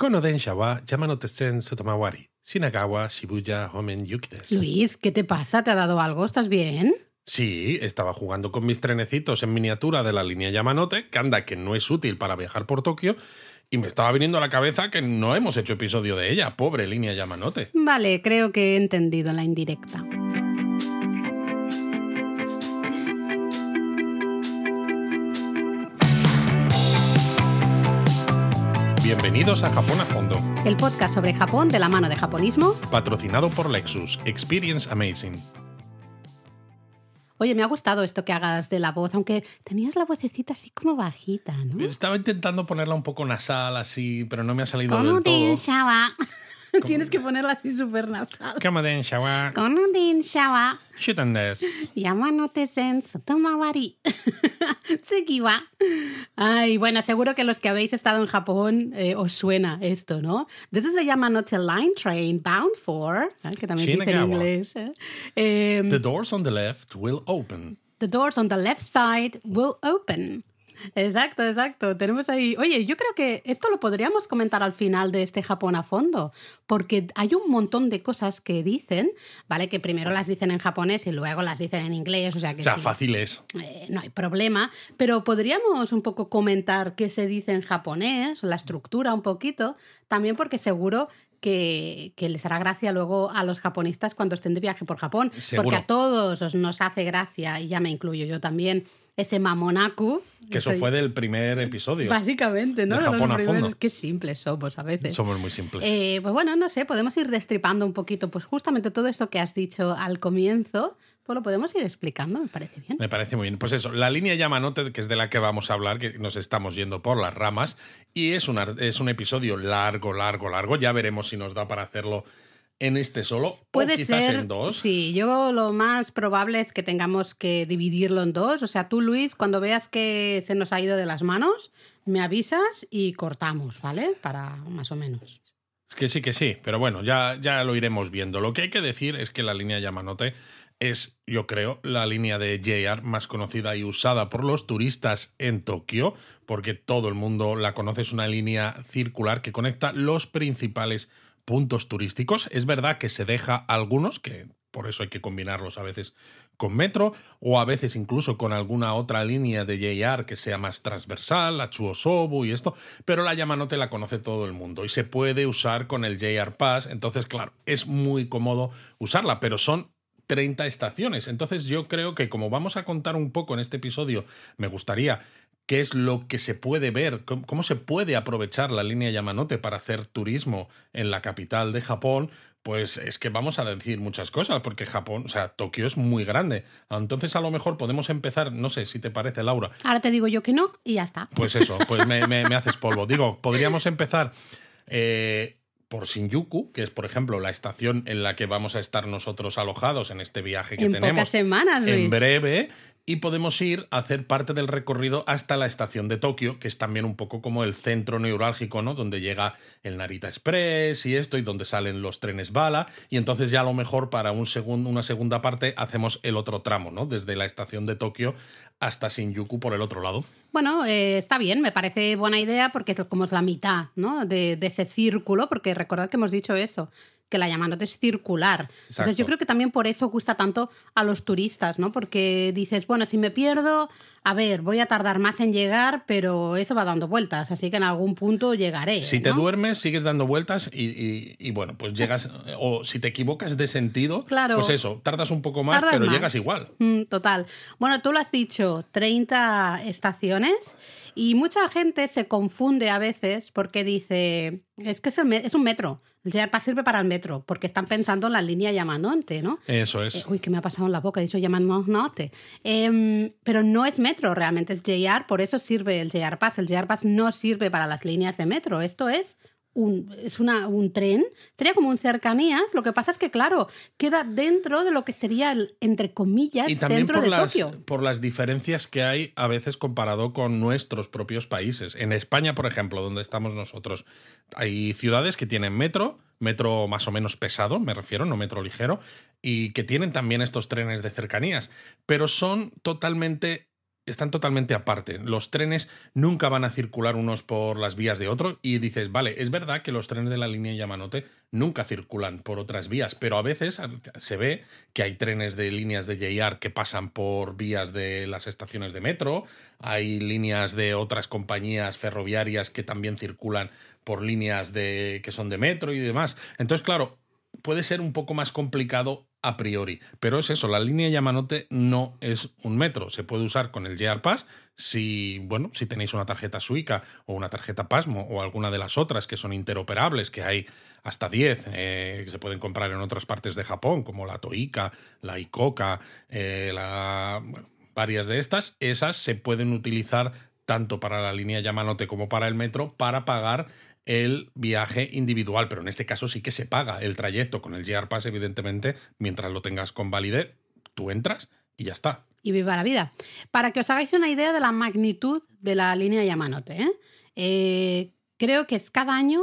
Kono densha wa Yamanote Sen Sotomawari, Shinagawa, Shibuya, Homen, Yuki desu. Luis, ¿qué te pasa? ¿Te ha dado algo? ¿Estás bien? Sí, estaba jugando con mis trenecitos en miniatura de la línea Yamanote, que anda que no es útil para viajar por Tokio, y me estaba viniendo a la cabeza que no hemos hecho episodio de ella, pobre línea Yamanote. Vale, creo que he entendido la indirecta. Bienvenidos a Japón a Fondo, El podcast sobre Japón de la mano de japonismo. patrocinado por Lexus, Experience Amazing. Oye, me ha gustado esto que hagas de la voz, aunque tenías la vocecita así como bajita, ¿no? Estaba intentando ponerla un poco nasal así, pero no me ha salido del todo. Shawa. Tienes que ponerla así súper nasal. Kama densha wa Con un din shawa. shitan desu. Yamanote Zen Sotomawari. Tsuki wa. Ay, bueno, seguro que los que habéis estado en Japón eh, os suena esto, ¿no? This is the Yamanote Line Train bound for, ¿eh? que también dice en inglés. ¿eh? Em, The doors on the left will open. The doors on the left side will open. Exacto, exacto. Tenemos ahí. Oye, yo creo que esto lo podríamos comentar al final de este Japón a fondo, porque hay un montón de cosas que dicen, ¿vale? Que primero las dicen en japonés y luego las dicen en inglés, o sea que O sea, sí, fácil es. eh, no hay problema, pero podríamos un poco comentar qué se dice en japonés, la estructura un poquito, también porque seguro que, que les hará gracia luego a los japonistas cuando estén de viaje por Japón, Seguro. porque a todos os nos hace gracia, y ya me incluyo yo también, ese mamonaku. Que eso soy- fue del primer episodio. Básicamente, ¿no? de De los Japón a fondo. Qué simples somos a veces. Somos muy simples. Eh, pues bueno, no sé, podemos ir destripando un poquito, pues justamente todo esto que has dicho al comienzo, pues lo podemos ir explicando, me parece bien. Me parece muy bien. Pues eso, la línea Yamanote, que es de la que vamos a hablar, que nos estamos yendo por las ramas, y es, una, es un episodio largo, largo, largo. Ya veremos si nos da para hacerlo en este solo Puede o quizás ser. en dos. Sí, yo lo más probable es que tengamos que dividirlo en dos. O sea, tú, Luis, cuando veas que se nos ha ido de las manos, me avisas y cortamos, ¿vale? Para más o menos. Es que sí, que sí, pero bueno, ya, ya lo iremos viendo. Lo que hay que decir es que la línea Yamanote es, yo creo, la línea de JR más conocida y usada por los turistas en Tokio, porque todo el mundo la conoce. Es una línea circular que conecta los principales puntos turísticos. Es verdad que se deja algunos, que por eso hay que combinarlos a veces con metro o a veces incluso con alguna otra línea de JR que sea más transversal, la Chuosobu y esto, pero la Yamanote la conoce todo el mundo y se puede usar con el JR Pass, entonces claro, es muy cómodo usarla, pero son 30 estaciones. Entonces yo creo que como vamos a contar un poco en este episodio, me gustaría qué es lo que se puede ver, cómo, cómo se puede aprovechar la línea Yamanote para hacer turismo en la capital de Japón, pues es que vamos a decir muchas cosas, porque Japón, o sea, Tokio es muy grande. Entonces a lo mejor podemos empezar, no sé si te parece, Laura, Ahora te digo yo que no y ya está. pues eso, pues me, me- me haces polvo. Digo, podríamos empezar eh, por Shinjuku, que es, por ejemplo, la estación en la que vamos a estar nosotros alojados en este viaje que en tenemos pocas semanas, Luis. en breve. Y podemos ir a hacer parte del recorrido hasta la estación de Tokio, que es también un poco como el centro neurálgico, ¿no? Donde llega el Narita Express y esto, y donde salen los trenes bala. Y entonces ya a lo mejor para un una segunda parte hacemos el otro tramo, ¿no? Desde la estación de Tokio hasta Shinjuku por el otro lado. Bueno, eh, está bien, me parece buena idea porque es como es la mitad ¿no? de, de ese círculo, porque recordad que hemos dicho eso, que la Yamanote es circular. Entonces yo creo que también por eso gusta tanto a los turistas, ¿no? Porque dices, bueno, si me pierdo, a ver, voy a tardar más en llegar, pero eso va dando vueltas, así que en algún punto llegaré. Si te ¿no? duermes, sigues dando vueltas y, y- y, bueno, pues llegas, o si te equivocas de sentido, Claro. pues eso, tardas un poco más, pero más. llegas igual. Mm, Total. Bueno, tú lo has dicho, 30 estaciones y mucha gente se confunde a veces porque dice, es que es, el es un metro, el JR Pass sirve para el metro, porque están pensando en la línea Yamanote, ¿no? Eso es. Eh, uy, que me ha pasado en la boca, he dicho Yamanote. Em, pero no es metro, realmente es JR, por eso sirve el JR Pass. El JR Pass no sirve para las líneas de metro, esto es un, es una, un tren, sería como un cercanías, lo que pasa es que, claro, queda dentro de lo que sería el, entre comillas, y también centro por de las, Tokio. por las diferencias que hay a veces comparado con nuestros propios países. En España, por ejemplo, donde estamos nosotros, hay ciudades que tienen metro, metro más o menos pesado, me refiero, no metro ligero, y que tienen también estos trenes de cercanías, pero son totalmente están totalmente aparte. Los trenes nunca van a circular unos por las vías de otro y dices, vale, es verdad que los trenes de la línea Yamanote nunca circulan por otras vías, pero a veces se ve que hay trenes de líneas de JR que pasan por vías de las estaciones de metro, hay líneas de otras compañías ferroviarias que también circulan por líneas de que son de metro y demás. Entonces, claro, puede ser un poco más complicado a priori. Pero es eso, la línea Yamanote no es un metro. Se puede usar con el JR Pass si, bueno, si tenéis una tarjeta Suica o una tarjeta Pasmo o alguna de las otras que son interoperables, que hay hasta 10 eh, que se pueden comprar en otras partes de Japón, como la Toika, la Ikoka, eh, varias de estas, esas se pueden utilizar tanto para la línea Yamanote como para el metro para pagar el viaje individual, pero en este caso sí que se paga el trayecto con el JR Pass, evidentemente, mientras lo tengas con validez, tú entras y ya está. Y viva la vida. Para que os hagáis una idea de la magnitud de la línea Yamanote, ¿eh? Eh, creo que es cada año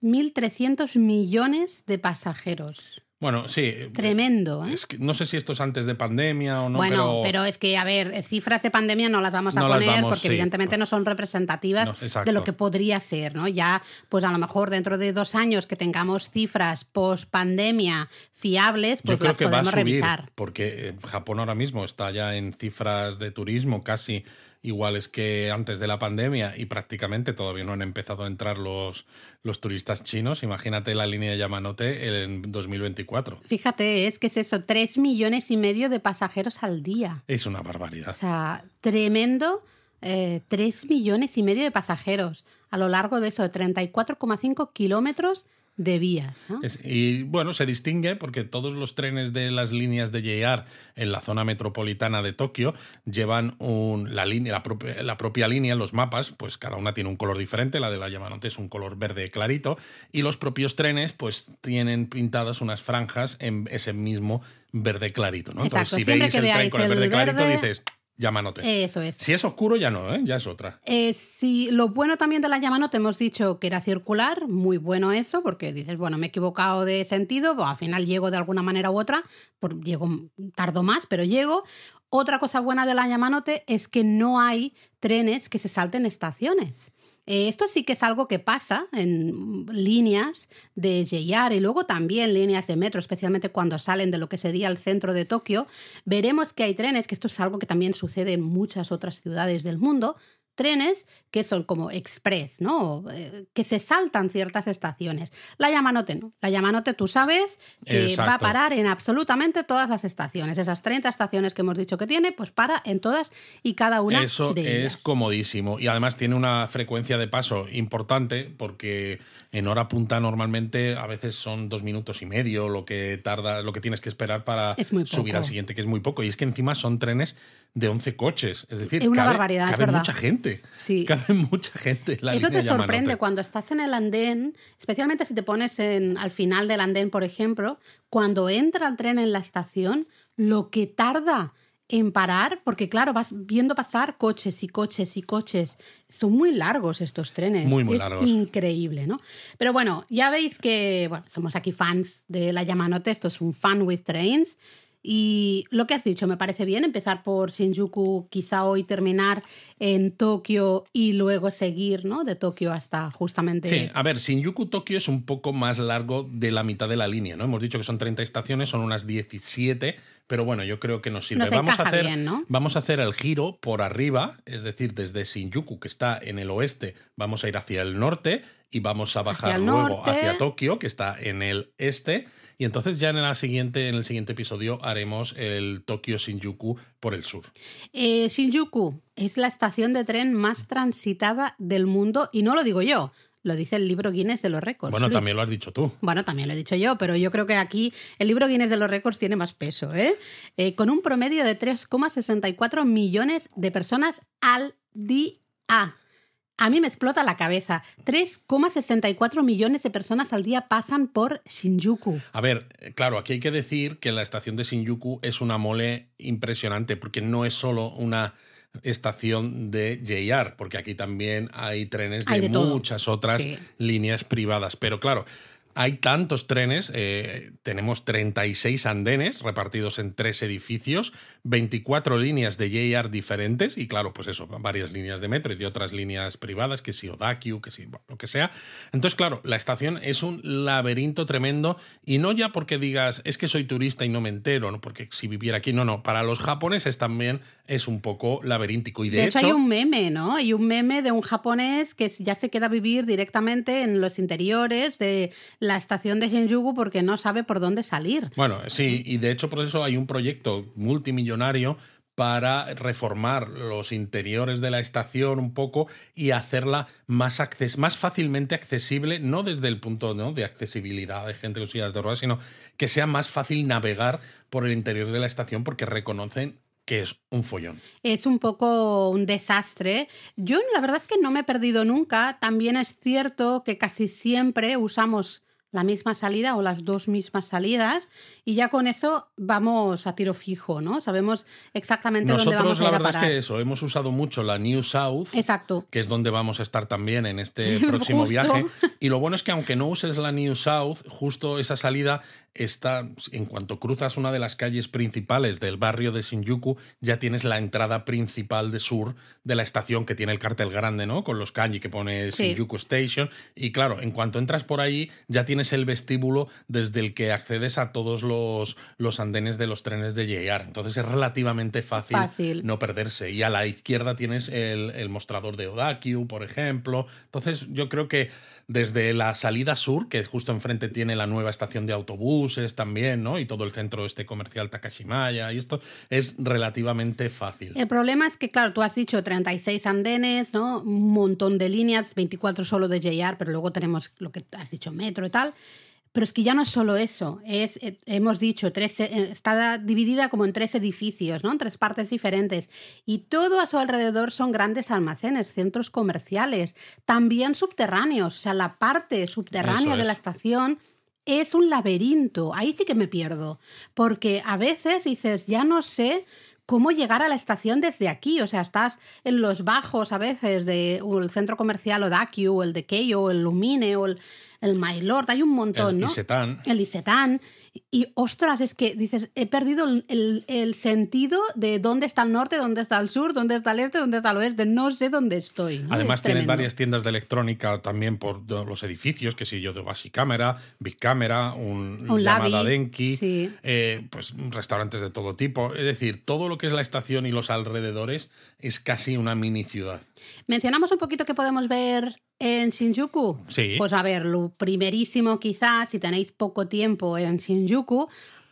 1.300 millones de pasajeros. Bueno, sí. Tremendo. ¿eh? no sé si esto es antes de pandemia o no. Bueno, pero, es que, a ver, cifras de pandemia no las vamos a poner porque evidentemente no son representativas de lo que podría ser, ¿no? Ya, pues a lo mejor dentro de dos años que tengamos cifras post pandemia fiables, pues las podemos revisar. Porque Japón ahora mismo está ya en cifras de turismo casi iguales que antes de la pandemia y prácticamente todavía no han empezado a entrar los, los turistas chinos. Imagínate la línea de Yamanote en 2024. Fíjate, es que es eso, tres millones y medio de pasajeros al día. Es una barbaridad. O sea, tremendo. Eh, tres millones y medio de pasajeros a lo largo de eso, de 34,5 kilómetros de vías. y bueno, se distingue porque todos los trenes de las líneas de JR en la zona metropolitana de Tokio llevan un, la, línea, la, propia, la propia línea, los mapas, pues cada una tiene un color diferente, la de la Yamanote es un color verde clarito y los propios trenes pues tienen pintadas unas franjas en ese mismo verde clarito. ¿no? Entonces, si veis el tren con el verde, clarito, dices, Yamanote. Eso es. Si es oscuro, ya no, ¿eh? ya es otra. Eh, si, lo bueno también de la Yamanote, hemos dicho que era circular, muy bueno eso, porque dices, bueno, me he equivocado de sentido, pues, al final llego de alguna manera u otra, por, llego, tardo más, pero llego. Otra cosa buena de la Yamanote es que no hay trenes que se salten estaciones. Eh, esto sí que es algo que pasa en líneas de JR y luego también líneas de metro, especialmente cuando salen de lo que sería el centro de Tokio. Veremos que hay trenes, que esto es algo que también sucede en muchas otras ciudades del mundo, trenes que son como express, ¿no? Eh, que se saltan ciertas estaciones. La Yamanote no. La Yamanote tú sabes que va a parar en absolutamente todas las estaciones. Esas 30 estaciones que hemos dicho que tiene, pues para en todas y cada una Eso de ellas. es comodísimo. Y además tiene una frecuencia de paso importante porque en hora punta normalmente a veces son dos minutos y medio lo que tarda, lo que tienes que esperar para subir al siguiente, que es muy poco. Y es que encima son trenes de 11 coches. Es decir, es una barbaridad, cabe verdad. mucha gente. Sí. Cabe mucha gente la Eso te sorprende cuando estás en el andén, especialmente si te pones en, al final del andén, por ejemplo, cuando entra el tren en la estación, lo que tarda en parar, porque claro, vas viendo pasar coches y coches y coches. Son muy largos estos trenes. Muy, muy es largos. increíble, ¿no? Pero bueno, ya veis que, bueno, somos aquí fans de la Yamanote, esto es un fan with trains. Y lo que has dicho me parece bien, empezar por Shinjuku, quizá hoy terminar en Tokio y luego seguir, ¿no? De Tokio hasta justamente. Sí, a ver, Shinjuku-Tokio es un poco más largo de la mitad de la línea, ¿no? Hemos dicho que son 30 estaciones, son unas 17, pero bueno, yo creo que nos sirve. vamos, a hacer, bien, ¿no? vamos a hacer el giro por arriba, es decir, desde Shinjuku, que está en el oeste, vamos a ir hacia el norte y vamos a bajar luego hacia Tokio, que está en el este. Y entonces ya en, la siguiente, en el siguiente episodio haremos el Tokio Shinjuku por el sur. Eh, Shinjuku es la estación de tren más transitada del mundo y no lo digo yo. Lo dice el libro Guinness de los récords. Bueno, también lo has dicho tú. Bueno, también lo he dicho yo, pero yo creo que aquí el libro Guinness de los récords tiene más peso, ¿eh? eh con un promedio de 3,64 millones de personas al día. A mí me explota la cabeza. 3,64 millones de personas al día pasan por Shinjuku. A ver, eh, claro, aquí hay que decir que la estación de Shinjuku es una mole impresionante, porque no es solo una estación de JR, porque aquí también hay trenes de, muchas otras líneas privadas. Pero claro, hay tantos trenes, eh, tenemos 36 andenes repartidos en tres edificios, 24 líneas de JR diferentes y claro, pues eso, varias líneas de metro y de otras líneas privadas, que si Odakyu, que si lo que sea. Entonces, claro, la estación es un laberinto tremendo y no ya porque digas, es que soy turista y no me entero, ¿no? porque si viviera aquí, no, no, para los japoneses también es un poco laberíntico. Y de, hecho, hay un meme, ¿no? Hay un meme de un japonés que ya se queda a vivir directamente en los interiores de la estación de Shinjuku porque no sabe por dónde salir. Bueno, sí, y de hecho por eso hay un proyecto multimillonario para reformar los interiores de la estación un poco y hacerla más, más fácilmente accesible, no desde el punto ¿no? de accesibilidad de gente con sillas de ruedas, sino que sea más fácil navegar por el interior de la estación porque reconocen que es un follón. Es un poco un desastre. Yo la verdad es que no me he perdido nunca. También es cierto que casi siempre usamos la misma salida o las dos mismas salidas y ya con eso vamos a tiro fijo, ¿no? Sabemos exactamente dónde vamos a ir la verdad es que eso, hemos usado mucho la New South, Exacto. que es donde vamos a estar también en este próximo viaje. Y lo bueno es que aunque no uses la New South, justo esa salida está, en cuanto cruzas una de las calles principales del barrio de Shinjuku, ya tienes la entrada principal de sur de la estación que tiene el cartel grande, ¿no? Con los kanji que pone Shinjuku Station. Y claro, en cuanto entras por ahí, ya tienes el vestíbulo desde el que accedes a todos los, los andenes de los trenes de JR. Entonces es relativamente fácil, no perderse. Y a la izquierda tienes el, el mostrador de Odakyu, por ejemplo. Entonces yo creo que desde la salida sur, que justo enfrente tiene la nueva estación de autobuses también, ¿no? Y todo el centro este comercial Takashimaya y esto es relativamente fácil. El problema es que, claro, tú has dicho 36 andenes, ¿no? Un montón de líneas, 24 solo de JR, pero luego tenemos lo que has dicho, metro y tal. Pero es que ya no es solo eso, es, eh, hemos dicho, tres, eh, está dividida como en tres edificios, ¿no? en tres partes diferentes. Y todo a su alrededor son grandes almacenes, centros comerciales, también subterráneos. O sea, la parte subterránea de la estación es un laberinto. Ahí sí que me pierdo. Porque a veces dices, ya no sé cómo llegar a la estación desde aquí. O sea, estás en los bajos a veces del centro comercial Odakyu, o el de Keio, o el Lumine, o el el My Lord, hay un montón, el ¿no? El Isetán. Y ostras, es que dices, he perdido el, sentido de dónde está el norte, dónde está el sur, dónde está el este, dónde está el oeste, no sé dónde estoy. Además, tienen varias tiendas de electrónica también por los edificios, que si yo, de Basic Camera, Big Camera, un, un llamada Denki, eh, pues restaurantes de todo tipo. Es decir, todo lo que es la estación y los alrededores es casi una mini ciudad. Mencionamos un poquito que podemos ver en Shinjuku? Sí. Pues a ver, lo primerísimo quizás, si tenéis poco tiempo en Shinjuku,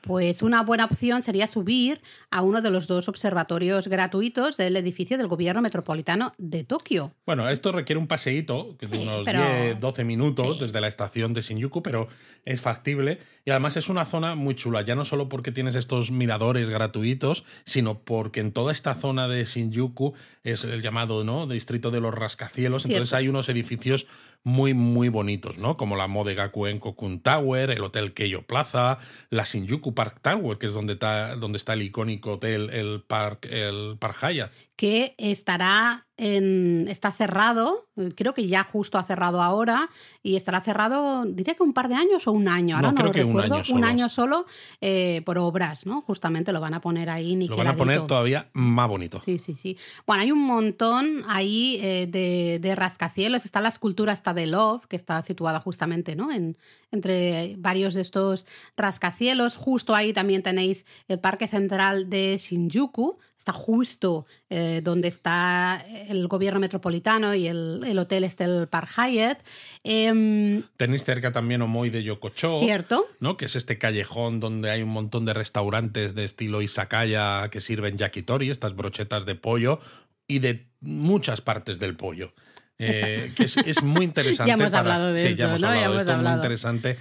pues una buena opción sería subir a uno de los dos observatorios gratuitos del edificio del gobierno metropolitano de Tokio. Bueno, esto requiere un paseíto de unos 10, 12 minutos desde la estación de Shinjuku, pero es factible y además es una zona muy chula, ya no solo porque tienes estos miradores gratuitos, sino porque en toda esta zona de Shinjuku es el llamado ¿no? distrito de los rascacielos, entonces hay unos edificios muy, muy bonitos, ¿no? Como la Modegakuen Kokun Tower, el Hotel Keio Plaza, la Shinjuku Park Tower, que es donde está, donde está el icónico hotel, el Park, el Park Hyatt. Que estará está cerrado, creo que ya justo ha cerrado ahora, y estará cerrado, diría que un par de años o un año, ahora no, lo recuerdo, un año solo, eh, por obras, ¿no? Justamente lo van a poner ahí. Lo van a poner todavía más bonito. Sí, sí, sí. Bueno, hay un montón ahí eh, de, rascacielos, está la escultura hasta de Love, que está situada justamente, ¿no? En, entre varios de estos rascacielos, justo ahí también tenéis el Parque Central de Shinjuku, está justo eh, donde está el gobierno metropolitano y el, hotel este, el Park Hyatt. Em, Tenéis cerca también Omoi de Yokocho. Cierto. ¿no? Que es este callejón donde hay un montón de restaurantes de estilo izakaya que sirven yakitori, estas brochetas de pollo, y de muchas partes del pollo. Eh, que es, muy interesante. ya hemos hablado de sí, ya hemos hablado de esto, muy interesante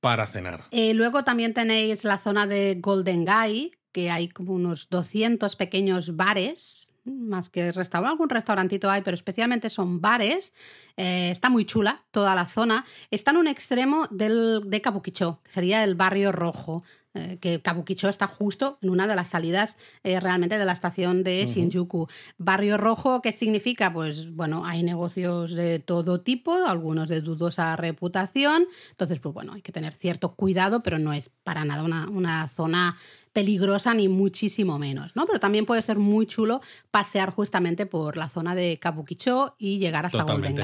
para cenar. Eh, luego también tenéis la zona de Golden Guy, que hay como unos 200 pequeños bares, más que restaurante, algún restaurantito hay, pero especialmente son bares. Eh, está muy chula toda la zona. Está en un extremo del, de Kabukicho, que sería el barrio rojo. eh, que Kabukicho está justo en una de las salidas eh, realmente de la estación de Shinjuku. Barrio Rojo, ¿qué significa? Pues bueno, hay negocios de todo tipo, algunos de dudosa reputación, entonces pues bueno, hay que tener cierto cuidado, pero no es para nada una, una zona peligrosa ni muchísimo menos, ¿no? Pero también puede ser muy chulo pasear justamente por la zona de Kabukicho y llegar hasta. Golden.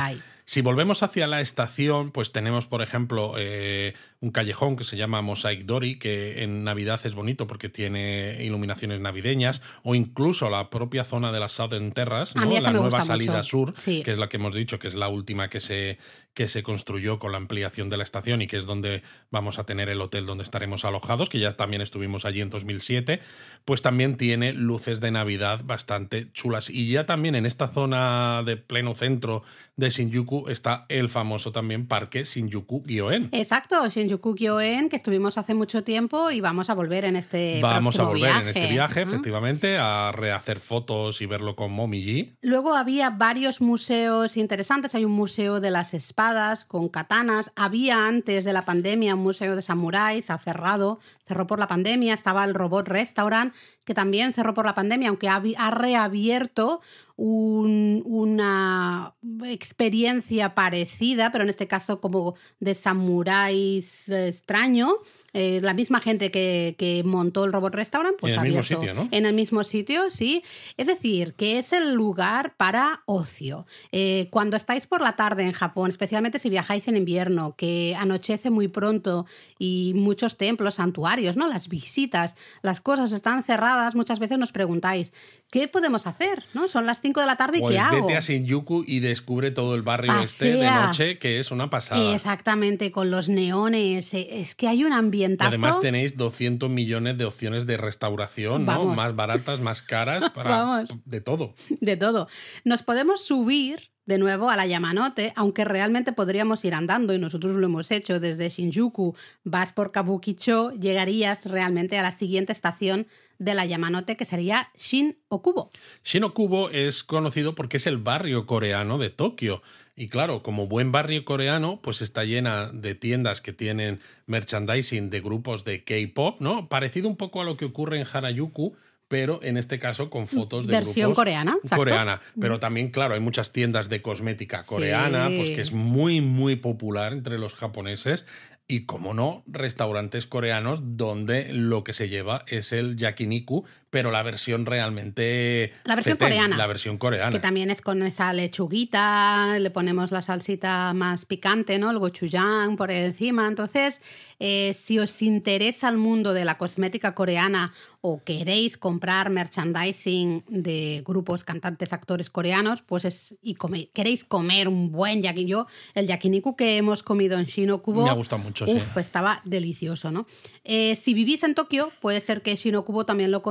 Si volvemos hacia la estación, pues tenemos, por ejemplo, eh, un callejón que se llama Mosaic Dori, que en Navidad es bonito porque tiene iluminaciones navideñas, o incluso la propia zona de las Southern Terras, ¿no? la nueva salida mucho. sur, Sí. que es la que hemos dicho que es la última que se, que se construyó con la ampliación de la estación y que es donde vamos a tener el hotel donde estaremos alojados, que ya también estuvimos allí en 2007, pues también tiene luces de Navidad bastante chulas. Y ya también en esta zona de pleno centro de Shinjuku está el famoso también parque Shinjuku Gyoen. Exacto, Shinjuku Gyoen, que estuvimos hace mucho tiempo y vamos a volver en este Vamos a volver en este viaje, efectivamente, a rehacer fotos y verlo con Momiji. Luego había varios museos interesantes. Hay un museo de las espadas con katanas. Había antes de la pandemia un museo de samuráis, ha cerrado, cerró por la pandemia. Estaba el Robot Restaurant, que también cerró por la pandemia, aunque ha, reabierto un- una experiencia parecida, pero en este caso como de samuráis eh, extraño. Eh, la misma gente que, que montó el Robot Restaurant, pues En el mismo sitio, ¿no? en el mismo sitio, sí. Es decir, que es el lugar para ocio. Eh, cuando estáis por la tarde en Japón, especialmente si viajáis en invierno, que anochece muy pronto y muchos templos, santuarios, ¿no? Las visitas, las cosas están cerradas, muchas veces nos preguntáis, ¿qué podemos hacer? ¿No? Son las 5 de la tarde y Pues ¿qué hago? vete a Shinjuku y descubre todo el barrio este de noche, que es una pasada. Exactamente, con los neones. eh, Es que hay un Y ambientazo. además tenéis 200 millones de opciones de restauración, ¿no? Vamos. Más baratas, más caras, para Vamos. de todo. de todo. Nos podemos subir de nuevo a la Yamanote, aunque realmente podríamos ir andando y nosotros lo hemos hecho desde Shinjuku, vas por Kabukicho, llegarías realmente a la siguiente estación de la Yamanote que sería Shin Okubo. Shinokubo es conocido porque es el barrio coreano de Tokio. Y claro, como buen barrio coreano, pues está llena de tiendas que tienen merchandising de grupos de K-pop, ¿no? Parecido un poco a lo que ocurre en Harajuku, pero en este caso con fotos de Versión grupos coreana, exacto. coreana. Pero también, claro, hay muchas tiendas de cosmética coreana, Sí. pues que es muy, muy popular entre los japoneses. Y como no, restaurantes coreanos donde lo que se lleva es el yakiniku, pero la versión realmente. La versión fetén, coreana. La versión coreana. Que también es con esa lechuguita, le ponemos la salsita más picante, ¿no? El gochujang por encima. Entonces, eh, si os interesa el mundo de la cosmética coreana o queréis comprar merchandising de grupos, cantantes, actores coreanos, pues es y come- queréis comer un buen yaki, yo el yakiniku que hemos comido en Shinokubo, Me ha gustado mucho, sí. uf, estaba delicioso, ¿no? Eh, si vivís en Tokio, puede ser que Shinokubo también lo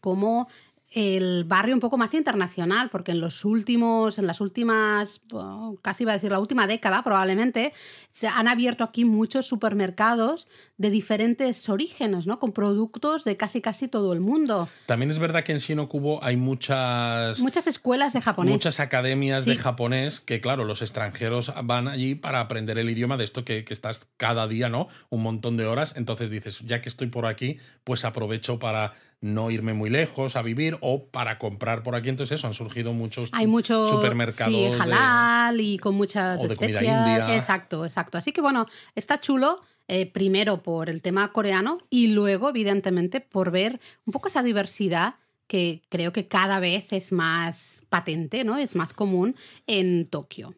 como el barrio un poco más internacional, porque en los últimos, en las últimas, casi iba a decir la última década probablemente, se han abierto aquí muchos supermercados de diferentes orígenes, ¿no? Con productos de casi casi todo el mundo. También es verdad que en Shinokubo hay muchas. Muchas escuelas de japonés. Muchas academias Sí. de japonés que, claro, los extranjeros van allí para aprender el idioma de esto que, que estás cada día, ¿no? Un montón de horas. Entonces dices, ya que estoy por aquí, pues aprovecho para no irme muy lejos a vivir o para comprar por aquí. Entonces, eso, han surgido muchos Hay muchos supermercados. sí, de- y con muchas o de comida india. Exacto, exacto. Así que bueno, está chulo. eh, primero por el tema coreano y luego, evidentemente, por ver un poco esa diversidad que creo que cada vez es más patente, ¿no? Es más común en Tokio.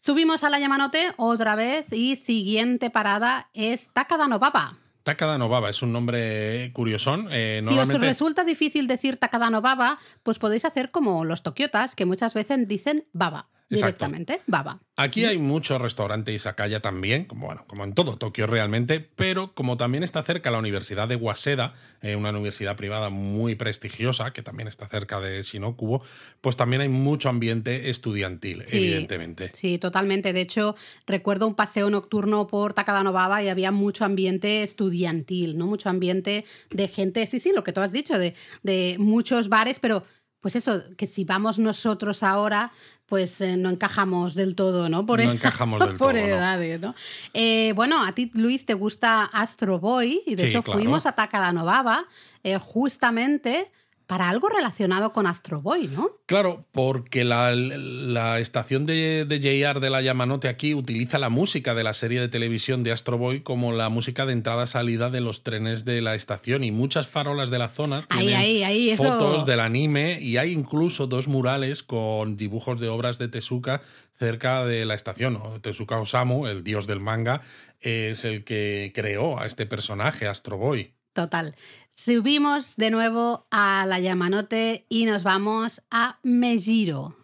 Subimos a la Yamanote otra vez y siguiente parada es Takada no Baba. Takada no Baba es un nombre curiosón. Eh, Si os resulta difícil decir Takada no Baba, pues podéis hacer como los tokiotas, que muchas veces dicen Baba Exacto. directamente. Baba. Aquí hay muchos restaurantes izakaya también, como, bueno, como en todo Tokio realmente, pero como también está cerca la Universidad de Waseda, eh, una universidad privada muy prestigiosa, que también está cerca de Shinokubo, pues también hay mucho ambiente estudiantil, Sí. evidentemente. Sí, totalmente. De hecho, recuerdo un paseo nocturno por Takadanovaba y había mucho ambiente estudiantil, ¿no? Mucho ambiente de gente, sí, sí, lo que tú has dicho, de, de muchos bares, pero pues eso, que si vamos nosotros ahora, pues eh, no encajamos del todo, ¿no? Por no encajamos del por todo. edades, ¿no? Eh, bueno, a ti, Luis, te gusta Astro Boy y de Sí, hecho claro. fuimos a Takadanovava eh, justamente para algo relacionado con Astro Boy, ¿no? Claro, porque la, la estación de, de JR de la Yamanote aquí utiliza la música de la serie de televisión de Astro Boy como la música de entrada-salida de los trenes de la estación y muchas farolas de la zona Ahí, tienen ahí, ahí, eso- fotos del anime y hay incluso dos murales con dibujos de obras de Tezuka cerca de la estación. Tezuka Osamu, el dios del manga, es el que creó a este personaje, Astro Boy. Total. Subimos de nuevo a la Yamanote y nos vamos a Mejiro.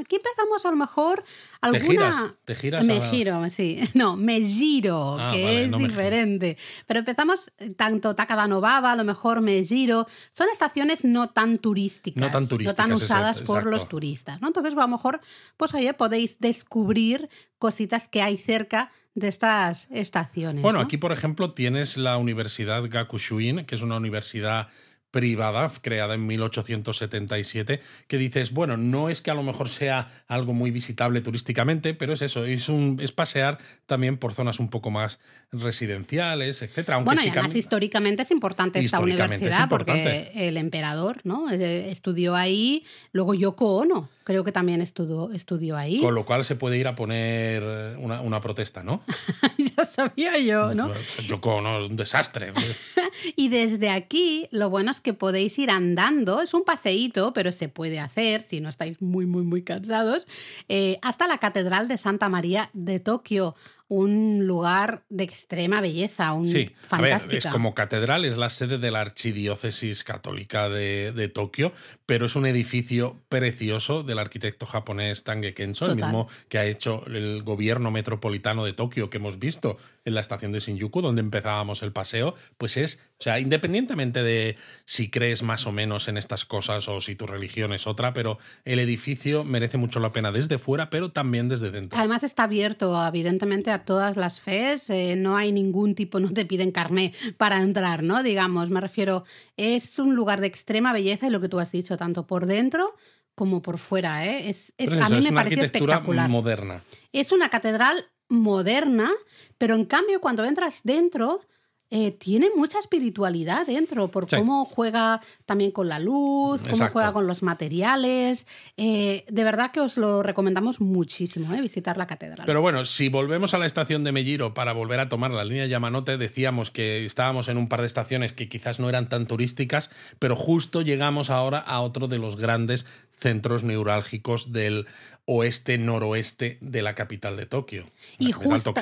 Aquí empezamos a lo mejor alguna... giras, te giras Me a giro, sí. No, me giro, Ah, que vale, es no diferente. Pero empezamos eh, tanto Takadanobaba, a lo mejor me giro. Son estaciones no tan turísticas. No tan turísticas, tan exacto, usadas por exacto. los turistas. ¿no? Entonces, a lo mejor, pues oye, podéis descubrir cositas que hay cerca de estas estaciones. Bueno, ¿no? aquí, por ejemplo, tienes la Universidad Gakushuin, que es una universidad privada creada en 1877 que dices bueno no es que a lo mejor sea algo muy visitable turísticamente pero es eso es un es pasear también por zonas un poco más residenciales etcétera aunque Bueno, sí y además cam- históricamente es importante esta es universidad importante. porque el emperador ¿no? Eh, estudió ahí, luego Yoko Ono creo que también estudió, estudió ahí. con lo cual se puede ir a poner una, una protesta no ya sabía yo, ¿no? Yoko no es un desastre Y desde aquí lo bueno es que podéis ir andando, es un paseíto, pero se puede hacer si no estáis muy, muy, muy cansados, eh, hasta la Catedral de Santa María de Tokio, un lugar de extrema belleza, un Sí, a ver, fantástica. es como catedral, es la sede de la Archidiócesis Católica de, de Tokio, pero es un edificio precioso del arquitecto japonés Tange Kenso, el mismo que ha hecho el gobierno metropolitano de Tokio que hemos visto en la estación de Shinjuku, donde empezábamos el paseo, pues es, o sea, independientemente de si crees más o menos en estas cosas o si tu religión es otra, pero el edificio merece mucho la pena desde fuera, pero también desde dentro. Además está abierto, evidentemente, a todas las fes. eh, no hay ningún tipo, no te piden carné para entrar, ¿no? Digamos, me refiero, es un lugar de extrema belleza y lo que tú has dicho, tanto por dentro como por fuera, ¿eh? Es, es- a mí es me una pareció espectacular. moderna. Es una catedral moderna, pero en cambio cuando entras dentro eh, tiene mucha espiritualidad dentro por Sí. cómo juega también con la luz, cómo Exacto. juega con los materiales. Eh, de verdad que os lo recomendamos muchísimo, eh, visitar la catedral. Pero bueno, si volvemos a la estación de Melliro para volver a tomar la línea Yamanote, decíamos que estábamos en un par de estaciones que quizás no eran tan turísticas, pero justo llegamos ahora a otro de los grandes centros neurálgicos del oeste-noroeste de la capital de Tokio. Y, justa-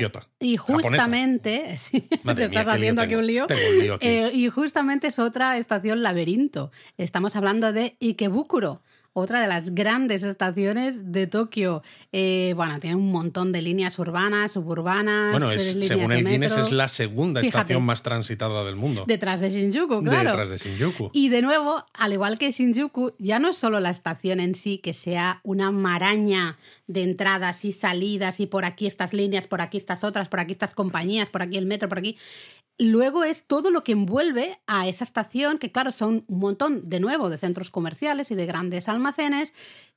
y justamente, sí, Madre te mía, estás haciendo aquí un lío. Tengo un lío aquí. Eh, y justamente es otra estación laberinto. Estamos hablando de Ikebukuro, otra de las grandes estaciones de Tokio. Eh, bueno, tiene un montón de líneas urbanas, suburbanas. Bueno, es, líneas según el Guinness es la segunda Fíjate. estación más transitada del mundo. Detrás de Shinjuku, claro. Detrás de Shinjuku. Y de nuevo, al igual que Shinjuku, ya no es solo la estación en sí que sea una maraña de entradas y salidas y por aquí estas líneas, por aquí estas otras, por aquí estas compañías, por aquí el metro, por aquí. Luego es todo lo que envuelve a esa estación, que claro, son un montón de nuevo de centros comerciales y de grandes almacenes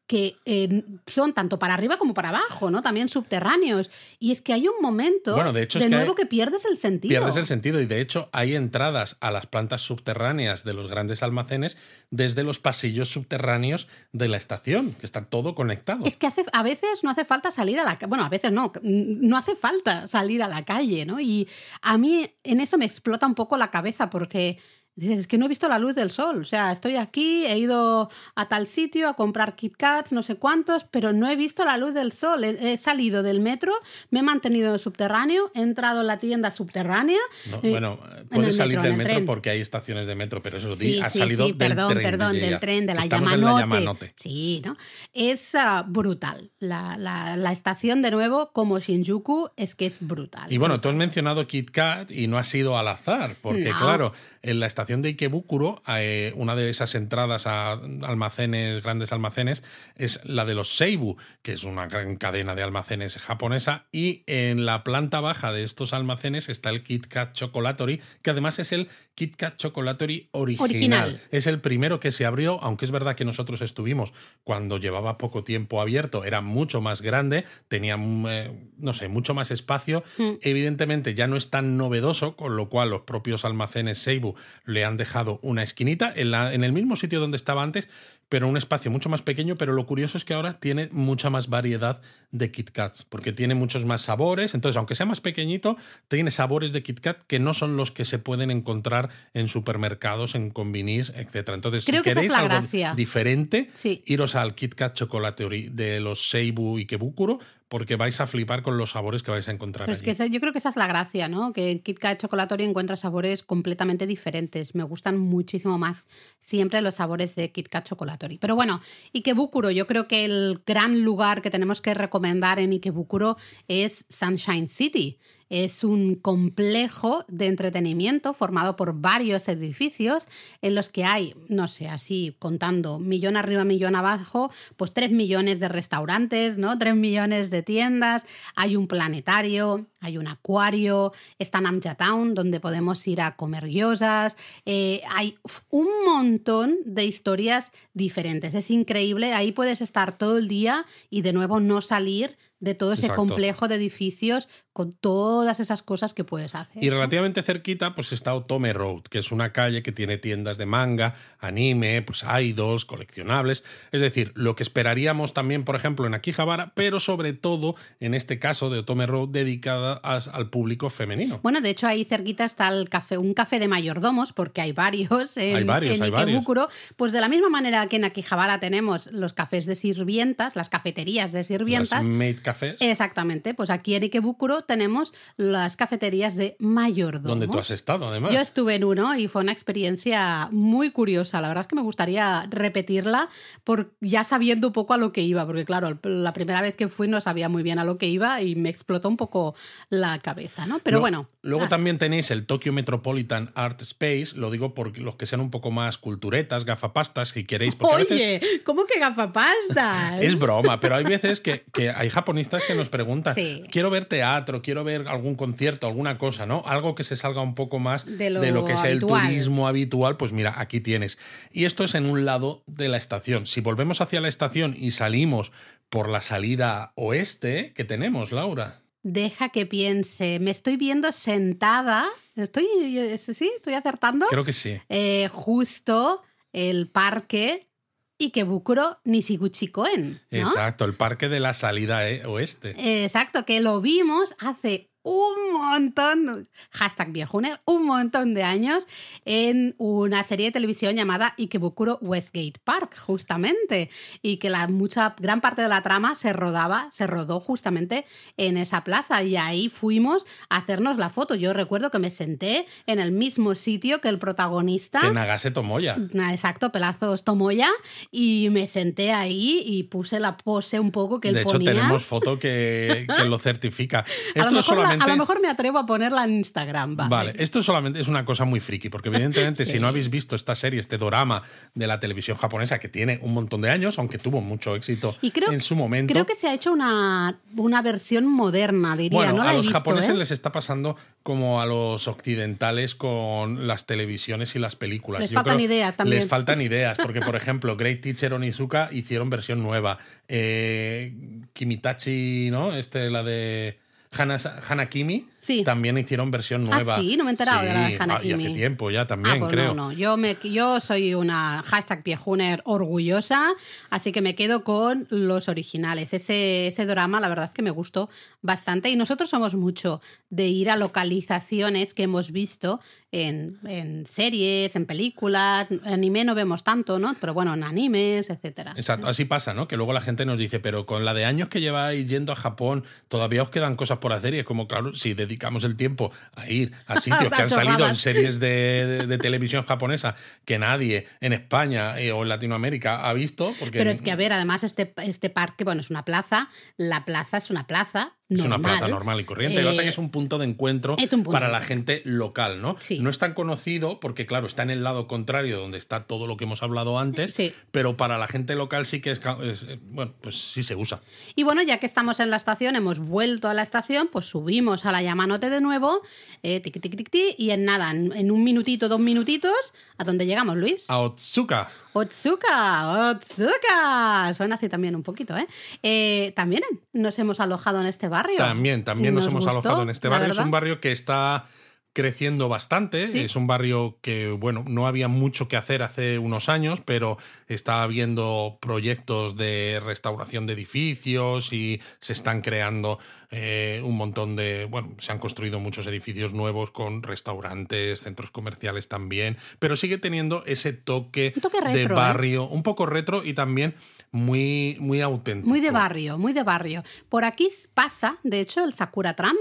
que eh, son tanto para arriba como para abajo, ¿no? También subterráneos. Y es que hay un momento Bueno, de hecho, que nuevo hay- que pierdes el sentido. Pierdes el sentido y de hecho hay entradas a las plantas subterráneas de los grandes almacenes desde los pasillos subterráneos de la estación, que está todo conectado. Es que hace, a veces no hace falta salir a la calle. Bueno, a veces no, no hace falta salir a la calle, ¿no? Y a mí en eso me explota un poco la cabeza porque dices, es que no he visto la luz del sol. O sea, estoy aquí, he ido a tal sitio a comprar Kit Kats, no sé cuántos, pero no he visto la luz del sol. He, he salido del metro, me he mantenido en el subterráneo, he entrado en la tienda subterránea. No, eh, bueno, en puedes salir metro, del metro tren. porque hay estaciones de metro, pero eso Sí, has sí, salido sí, del perdón, tren. perdón, de del tren, de la en Yamanote. Yamanote. Sí, ¿no? Es ah, brutal. La, la- la estación, de nuevo, como Shinjuku, es que es brutal. Y bueno, tú has mencionado Kit Kat y no ha sido al azar, porque No. claro, en la estación de Ikebukuro, eh, una de esas entradas a almacenes, grandes almacenes, es la de los Seibu, que es una gran cadena de almacenes japonesa. Y en la planta baja de estos almacenes está el Kit Kat Chocolatory, que además es el Kit Kat Chocolatory original. Es el primero que se abrió, aunque es verdad que nosotros estuvimos cuando llevaba poco tiempo abierto, era mucho más grande, tenía, mm, eh, no sé, mucho más espacio. Mm. Evidentemente ya no es tan novedoso, con lo cual los propios almacenes Seibu le han dejado una esquinita en, la, en el mismo sitio donde estaba antes, pero un espacio mucho más pequeño, pero lo curioso es que ahora tiene mucha más variedad de Kit Kats, porque tiene muchos más sabores, entonces aunque sea más pequeñito, tiene sabores de Kit Kat que no son los que se pueden encontrar en supermercados, en combinis, etc. Entonces, si queréis algo diferente, iros al Kit Kat Chocolate de los Seibu y Kebukuro, porque vais a flipar con los sabores que vais a encontrar. Pero es que yo creo que esa es la gracia, ¿no? Que en Kit Kat Chocolatory encuentra sabores completamente diferentes. Me gustan muchísimo más siempre los sabores de Kit Kat Chocolatory. Pero bueno, Ikebukuro, yo creo que el gran lugar que tenemos que recomendar en Ikebukuro es Sunshine City. Es un complejo de entretenimiento formado por varios edificios en los que hay, no sé, así contando, millón arriba, millón abajo, pues tres millones de restaurantes, ¿no? Tres millones de tiendas, hay un planetario, hay un acuario, está Namja Town, donde podemos ir a comer gyozas, eh, hay un montón de historias diferentes. Es increíble, ahí puedes estar todo el día y de nuevo no salir de todo ese complejo de edificios con todas esas cosas que puedes hacer. Y relativamente cerquita, pues está Otome Road, que es una calle que tiene tiendas de manga, anime, pues idols, coleccionables. Es decir, lo que esperaríamos también, por ejemplo, en Akihabara, pero sobre todo, en este caso de Otome Road, dedicada al público femenino. Bueno, de hecho, ahí cerquita está el café, un café de mayordomos, porque hay varios en, hay varios, hay Ikebukuro. Pues de la misma manera que en Akihabara tenemos los cafés de sirvientas, las cafeterías de sirvientas. Las cafés. Exactamente, pues aquí en Ikebukuro tenemos las cafeterías de mayordomos. Donde tú has estado, además. Yo estuve en uno y fue una experiencia muy curiosa. La verdad es que me gustaría repetirla por ya sabiendo un poco a lo que iba, porque claro, la primera vez que fui no sabía muy bien a lo que iba y me explotó un poco la cabeza, ¿no? Pero bueno. Luego ah. también tenéis el Tokyo Metropolitan Art Space, lo digo por los que sean un poco más culturetas, gafapastas, si queréis. Oye, ¿cómo que gafapastas? es broma, pero hay veces que, hay japonistas que nos preguntan, quiero ver teatro, quiero ver algún concierto, alguna cosa, ¿no? Algo que se salga un poco más de lo, que es el turismo habitual, pues mira, aquí tienes. Y esto es en un lado de la estación. Si volvemos hacia la estación y salimos por la salida oeste, ¿qué tenemos, Laura? Deja que piense. Me estoy viendo sentada. ¿Estoy, sí, estoy acertando? Creo que sí. Eh, justo el parque Ikebukuro Nishiguchi-koen. Exacto, el parque de la salida eh, oeste. Exacto, que lo vimos hace un montón, hashtag viejuner, un montón de años en una serie de televisión llamada Ikebukuro Westgate Park, justamente, y que la mucha gran parte de la trama se rodaba, se rodó justamente en esa plaza y ahí fuimos a hacernos la foto. Yo recuerdo que me senté en el mismo sitio que el protagonista. Que Nagase Tomoya. Exacto, Pelazos Tomoya, y me senté ahí y puse la pose un poco que él De hecho, tenemos foto que, lo certifica. Esto solamente a lo mejor me atrevo a ponerla en Instagram. Vale, esto solamente es una cosa muy friki, porque evidentemente si no habéis visto esta serie, este drama de la televisión japonesa que tiene un montón de años, aunque tuvo mucho éxito en su momento. Creo que se ha hecho una, una versión moderna, diría. Bueno, a los japoneses ¿eh? les está pasando como a los occidentales con las televisiones y las películas. Les faltan ideas también. Les faltan ideas, porque por ejemplo, Great Teacher Onizuka hicieron versión nueva. Eh, Kimitachi, ¿no? Este, la de Hanakimi también hicieron versión ah, nueva. Ah, sí, no me he enterado de la de. Ah, y hace tiempo ya también, ah, pues creo. No, no. Yo, me, yo soy una hashtag viejuner orgullosa, así que me quedo con los originales. Ese, ese drama, la verdad es que me gustó bastante. Y nosotros somos mucho de ir a localizaciones que hemos visto en, en series, en películas. Anime no vemos tanto, ¿no? Pero bueno, en animes, etcétera. Exacto, así pasa, ¿no? Que luego la gente nos dice, pero con la de años que lleváis yendo a Japón, todavía os quedan cosas por hacer. Y es como, claro, si dedicamos el tiempo a ir a sitios que han salido en series de, televisión japonesa que nadie en España eh, o en Latinoamérica ha visto. Porque Pero es que, a ver, además este, este parque, bueno, es una plaza, la plaza es una plaza, Es una plaza normal y corriente. Lo que pasa es que es un punto de encuentro punto para de la gente local, ¿no? Sí. No es tan conocido porque, claro, está en el lado contrario donde está todo lo que hemos hablado antes, Sí. pero para la gente local sí que es, eh, bueno, pues sí se usa. Y bueno, ya que estamos en la estación, hemos vuelto a la estación, pues subimos a la Yamanote de nuevo, eh, tiqui, tiqui, tiqui, tiqui, y en nada, en un minutito, dos minutitos, ¿a dónde llegamos, Luis? A Otsuka. Otsuka, Otsuka. Suena así también un poquito, ¿eh? Eh, También nos hemos alojado en este barrio. También, también nos, hemos gustó, alojado en este barrio. Es un barrio que está creciendo bastante. Sí. Es un barrio que, bueno, no había mucho que hacer hace unos años, pero está habiendo proyectos de restauración de edificios y se están creando eh, un montón de, bueno, se han construido muchos edificios nuevos con restaurantes, centros comerciales también, pero sigue teniendo ese toque, de ¿eh? barrio, un poco retro y también muy, muy auténtico. Muy de barrio, muy de barrio. Por aquí pasa, de hecho, el Sakura Tram.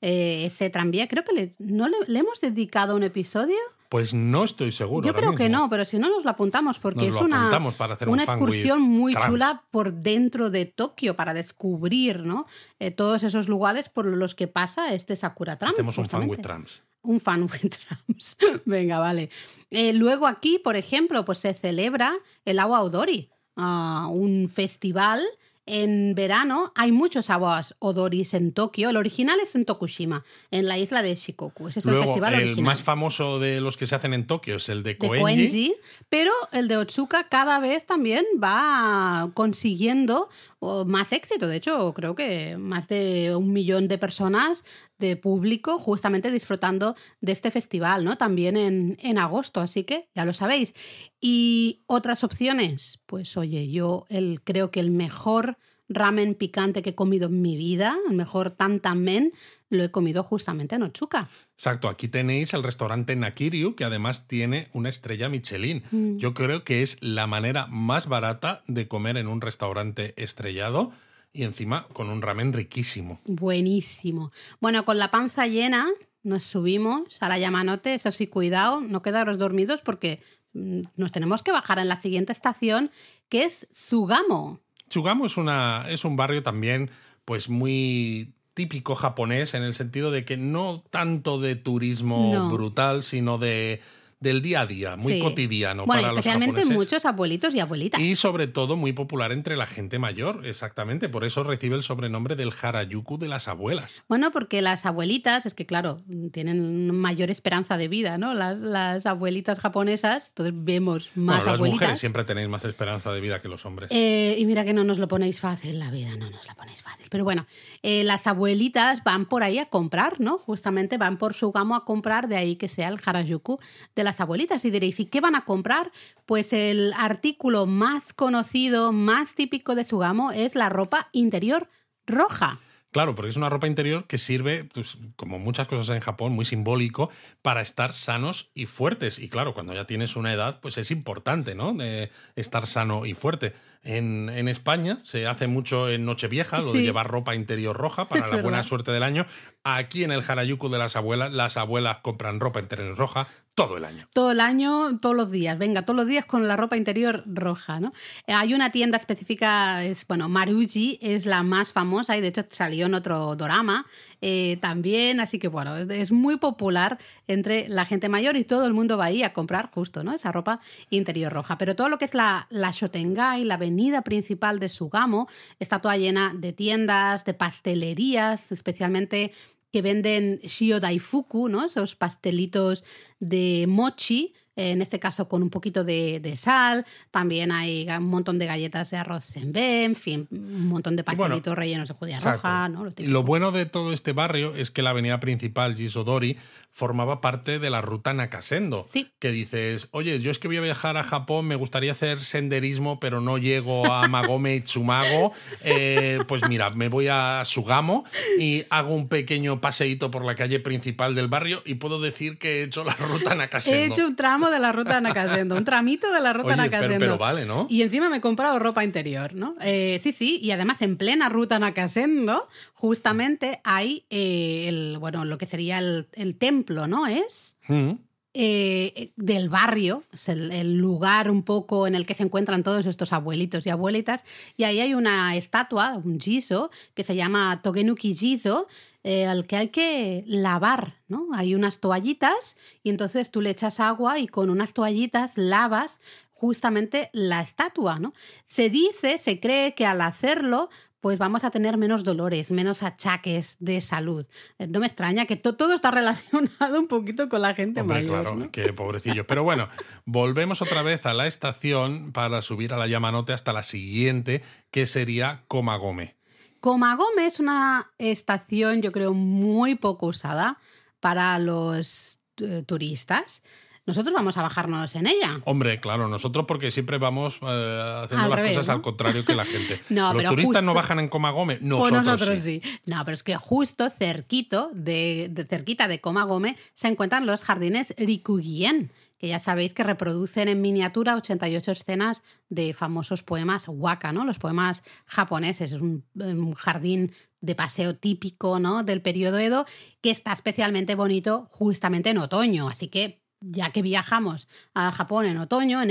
Eh, ese tranvía, creo que le, ¿no le, le hemos dedicado un episodio. Pues no estoy seguro. Yo creo que no, pero si no nos lo apuntamos porque Nos es lo una, apuntamos para hacer un una excursión muy trams. chula por dentro de Tokio para descubrir ¿no? Eh, todos esos lugares por los que pasa este Sakura Tram. Hacemos un fan with justamente. trams. Un fan with trams. Venga, vale. Eh, luego aquí, por ejemplo, pues se celebra el Agua Odori, ah, un festival. En verano hay muchos aguas odoris en Tokio. El original es en Tokushima, en la isla de Shikoku. Ese es el festival el original más famoso de los que se hacen en Tokio es el de de Koenji. Koenji, pero el de Otsuka cada vez también va consiguiendo oh, más éxito. De hecho, creo que más de un millón de personas de público justamente disfrutando de este festival, ¿no? También en, en agosto, así que ya lo sabéis. Y otras opciones, pues oye, yo el, creo que el mejor ramen picante que he comido en mi vida, el mejor tantamen, lo he comido justamente en Otsuka. Exacto, aquí tenéis el restaurante Nakiryu, que además tiene una estrella Michelin. Mm. Yo creo que es la manera más barata de comer en un restaurante estrellado y encima con un ramen riquísimo. Buenísimo. Bueno, con la panza llena nos subimos a la Yamanote, eso sí, cuidado, no quedaros dormidos porque mm, nos tenemos que bajar en la siguiente estación, que es Sugamo. Chugamo es, una, es un barrio también pues muy típico japonés en el sentido de que no tanto de turismo No. brutal, sino de del día a día, muy Sí. cotidiano Bueno, para los especialmente japoneses. muchos abuelitos y abuelitas. Y sobre todo muy popular entre la gente mayor, exactamente. Por eso recibe el sobrenombre del Harajuku de las abuelas. Bueno, porque las abuelitas, es que claro, tienen mayor esperanza de vida, ¿no? Las, las abuelitas japonesas, entonces vemos más bueno, las abuelitas. mujeres siempre tenéis más esperanza de vida que los hombres. Eh, y mira que no nos lo ponéis fácil, la vida no nos la ponéis fácil. Pero bueno, eh, las abuelitas van por ahí a comprar, ¿no? Justamente van por su gamo a comprar, de ahí que sea el Harajuku de las abuelitas. Y diréis, ¿y qué van a comprar? Pues el artículo más conocido, más típico de su gamo es la ropa interior roja. Claro, porque es una ropa interior que sirve, pues, como muchas cosas en Japón, muy simbólico, para estar sanos y fuertes. Y claro, cuando ya tienes una edad, pues es importante, ¿no? De estar sano y fuerte. En, en España se hace mucho en Nochevieja, lo de llevar ropa interior roja para Es la buena suerte del año. Aquí en el Harajuku de las abuelas, las abuelas compran ropa interior roja todo el año. Todo el año, todos los días. Venga, todos los días con la ropa interior roja, ¿no? Eh, Hay una tienda específica, es, bueno, Maruji es la más famosa y de hecho salió en otro dorama eh, también, así que bueno, es- muy popular entre la gente mayor y todo el mundo va ahí a comprar justo, ¿no? Esa ropa interior roja. Pero todo lo que es la, la Shotengai, la avenida principal de Sugamo, está toda llena de tiendas, de pastelerías, especialmente que venden shio daifuku, ¿no? Esos pastelitos de mochi, en este caso con un poquito de, de sal. También hay un montón de galletas de arroz senbei, en fin, un montón de bueno, pastelitos rellenos de judía Exacto. roja, ¿no? Lo lo bueno de todo este barrio es que la avenida principal, Gisodori, formaba parte de la ruta Nakasendo. Sí. Que dices, oye, yo es que voy a viajar a Japón, me gustaría hacer senderismo, pero no llego a Magome y Tsumago. Eh, pues mira, me voy a Sugamo y hago un pequeño paseíto por la calle principal del barrio y puedo decir que he hecho la ruta He Nakasendo. hecho un tramo de la ruta Nakasendo, un tramito de la ruta Oye, pero- Nakasendo. pero vale, ¿no? Y encima me he comprado ropa interior, ¿no? Eh, sí, sí, y además en plena ruta Nakasendo, justamente hay eh, el, bueno, lo que sería el, el templo, ¿no? Es Mm. eh, del barrio, es el, el, lugar un poco en el que se encuentran todos estos abuelitos y abuelitas, y ahí hay una estatua, un jizo, que se llama Togenuki Jizo, eh, al que hay que lavar, ¿no? Hay unas toallitas y entonces tú le echas agua y con unas toallitas lavas justamente la estatua, ¿no? Se dice, se cree que al hacerlo pues vamos a tener menos dolores, menos achaques de salud. Eh, no me extraña que todo está relacionado un poquito con la gente Hombre, mayor. Claro, ¿no? qué pobrecillo. Pero bueno, volvemos otra vez a la estación para subir a la Yamanote hasta la siguiente, que sería Komagome. Komagome es una estación, yo creo, muy poco usada para los eh, turistas. Nosotros vamos a bajarnos en ella. Hombre, claro, nosotros porque siempre vamos eh, haciendo Al las revés, cosas ¿no? al contrario que la gente. No, Los turistas no bajan en Komagome, Pues nosotros, nosotros sí. sí. No, pero es que justo cerquito de, de cerquita de Komagome se encuentran los jardines Rikugien, que ya sabéis que reproducen en miniatura 88 escenas de famosos poemas waka, ¿no? Los poemas japoneses. Es un, un jardín de paseo típico, ¿no? Del periodo Edo, que está especialmente bonito justamente en otoño. Así que ya que viajamos a Japón en otoño, en,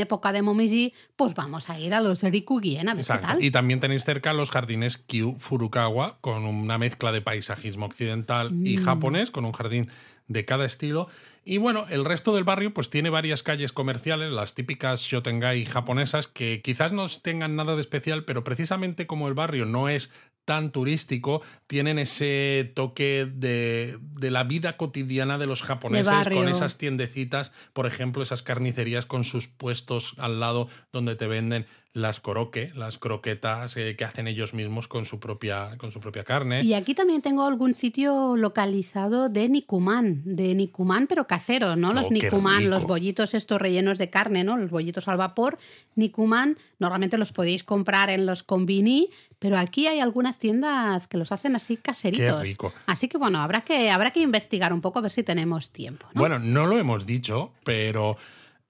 época de Momiji, pues vamos a ir a los Rikugien a ver qué Exacto. tal. Y también tenéis cerca los jardines Kyu Furukawa, con una mezcla de paisajismo occidental y Mm. japonés, con un jardín de cada estilo. Y bueno, el resto del barrio pues tiene varias calles comerciales, las típicas shotengai japonesas, que quizás no tengan nada de especial, pero precisamente como el barrio no es tan turístico, tienen ese toque de, de la vida cotidiana de los japoneses, con esas tiendecitas, por ejemplo, esas carnicerías con sus puestos al lado donde te venden las koroke, las croquetas eh, que hacen ellos mismos con su propia, con su propia carne. Y aquí también tengo algún sitio localizado de Nikuman, de Nikuman pero casero, ¿no? Los Oh, rico. los bollitos estos rellenos de carne, ¿no? Los bollitos al vapor. Nikuman, normalmente los podéis comprar en los combini, pero aquí hay algunas tiendas que los hacen así caseritos. Qué rico. Así que bueno, habrá que, habrá que investigar un poco a ver si tenemos tiempo, ¿no? Bueno, no lo hemos dicho, pero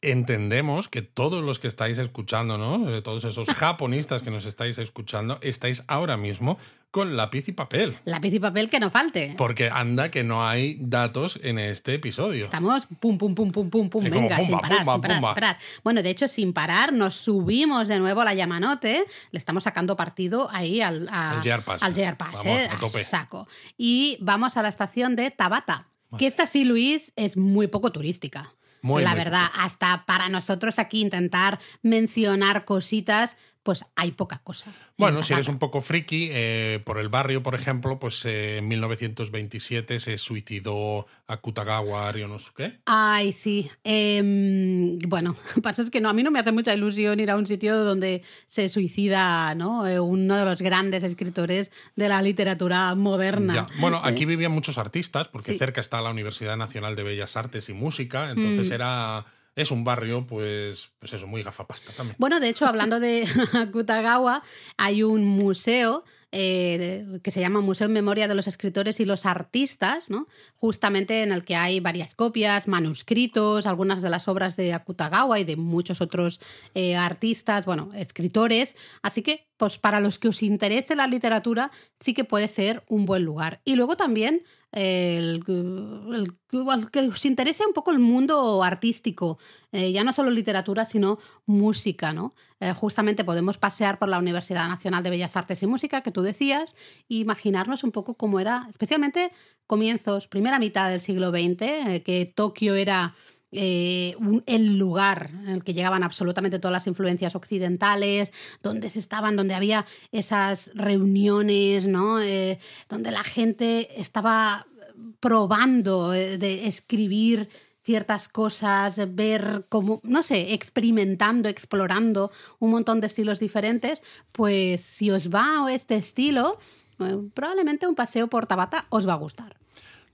entendemos que todos los que estáis escuchando, ¿no? Eh, Todos esos japonistas que nos estáis escuchando, estáis ahora mismo con lápiz y papel. Lápiz y papel que no falte. Porque anda que no hay datos en este episodio. Estamos pum, pum, pum, pum, pum, pum, venga, pumba, sin parar, pumba, sin parar, pumba. sin parar. Bueno, de hecho, sin parar, nos subimos de nuevo a la Yamanote, le estamos sacando partido ahí al, a- Al Pass, Vamos, ¿eh? a tope. saco. Y vamos a la estación de Tabata, que esta sí, Luis, es muy poco turística. Muy, la muy verdad, hasta para nosotros aquí intentar mencionar cositas, pues hay poca cosa. en Bueno, si eres un poco friki, eh, por el barrio, por ejemplo, pues eh, en 1927 se suicidó Akutagawa Ryonosuke. Ay, sí. Em, bueno, pasa es que no, a mí no me hace mucha ilusión ir a un sitio donde se suicida ¿no? Eh, uno de los grandes escritores de la literatura moderna. Ya. Bueno, aquí vivían muchos artistas, porque Sí. cerca está la Universidad Nacional de Bellas Artes y Música, entonces Mm. era es un barrio, pues, pues eso, muy gafapasta también. Bueno, de hecho, hablando de Akutagawa, hay un museo eh, que se llama Museo en Memoria de los Escritores y los Artistas, ¿no? justamente en el que hay varias copias, manuscritos, algunas de las obras de Akutagawa y de muchos otros eh, artistas, bueno, escritores. Así que, pues para los que os interese la literatura, sí que puede ser un buen lugar. Y luego también el, que os interese un poco el mundo artístico, eh, ya no solo literatura, sino música, ¿no? Eh, justamente podemos pasear por la Universidad Nacional de Bellas Artes y Música, que tú decías, e imaginarnos un poco cómo era, especialmente comienzos, primera mitad del siglo XX, eh, que Tokio era eh, el lugar en el que llegaban absolutamente todas las influencias occidentales, donde se estaban, donde había esas reuniones, ¿no? Eh, donde la gente estaba probando eh, de escribir ciertas cosas, ver cómo, no sé, experimentando, explorando un montón de estilos diferentes, pues si os va este estilo, probablemente un paseo por Tabata os va a gustar.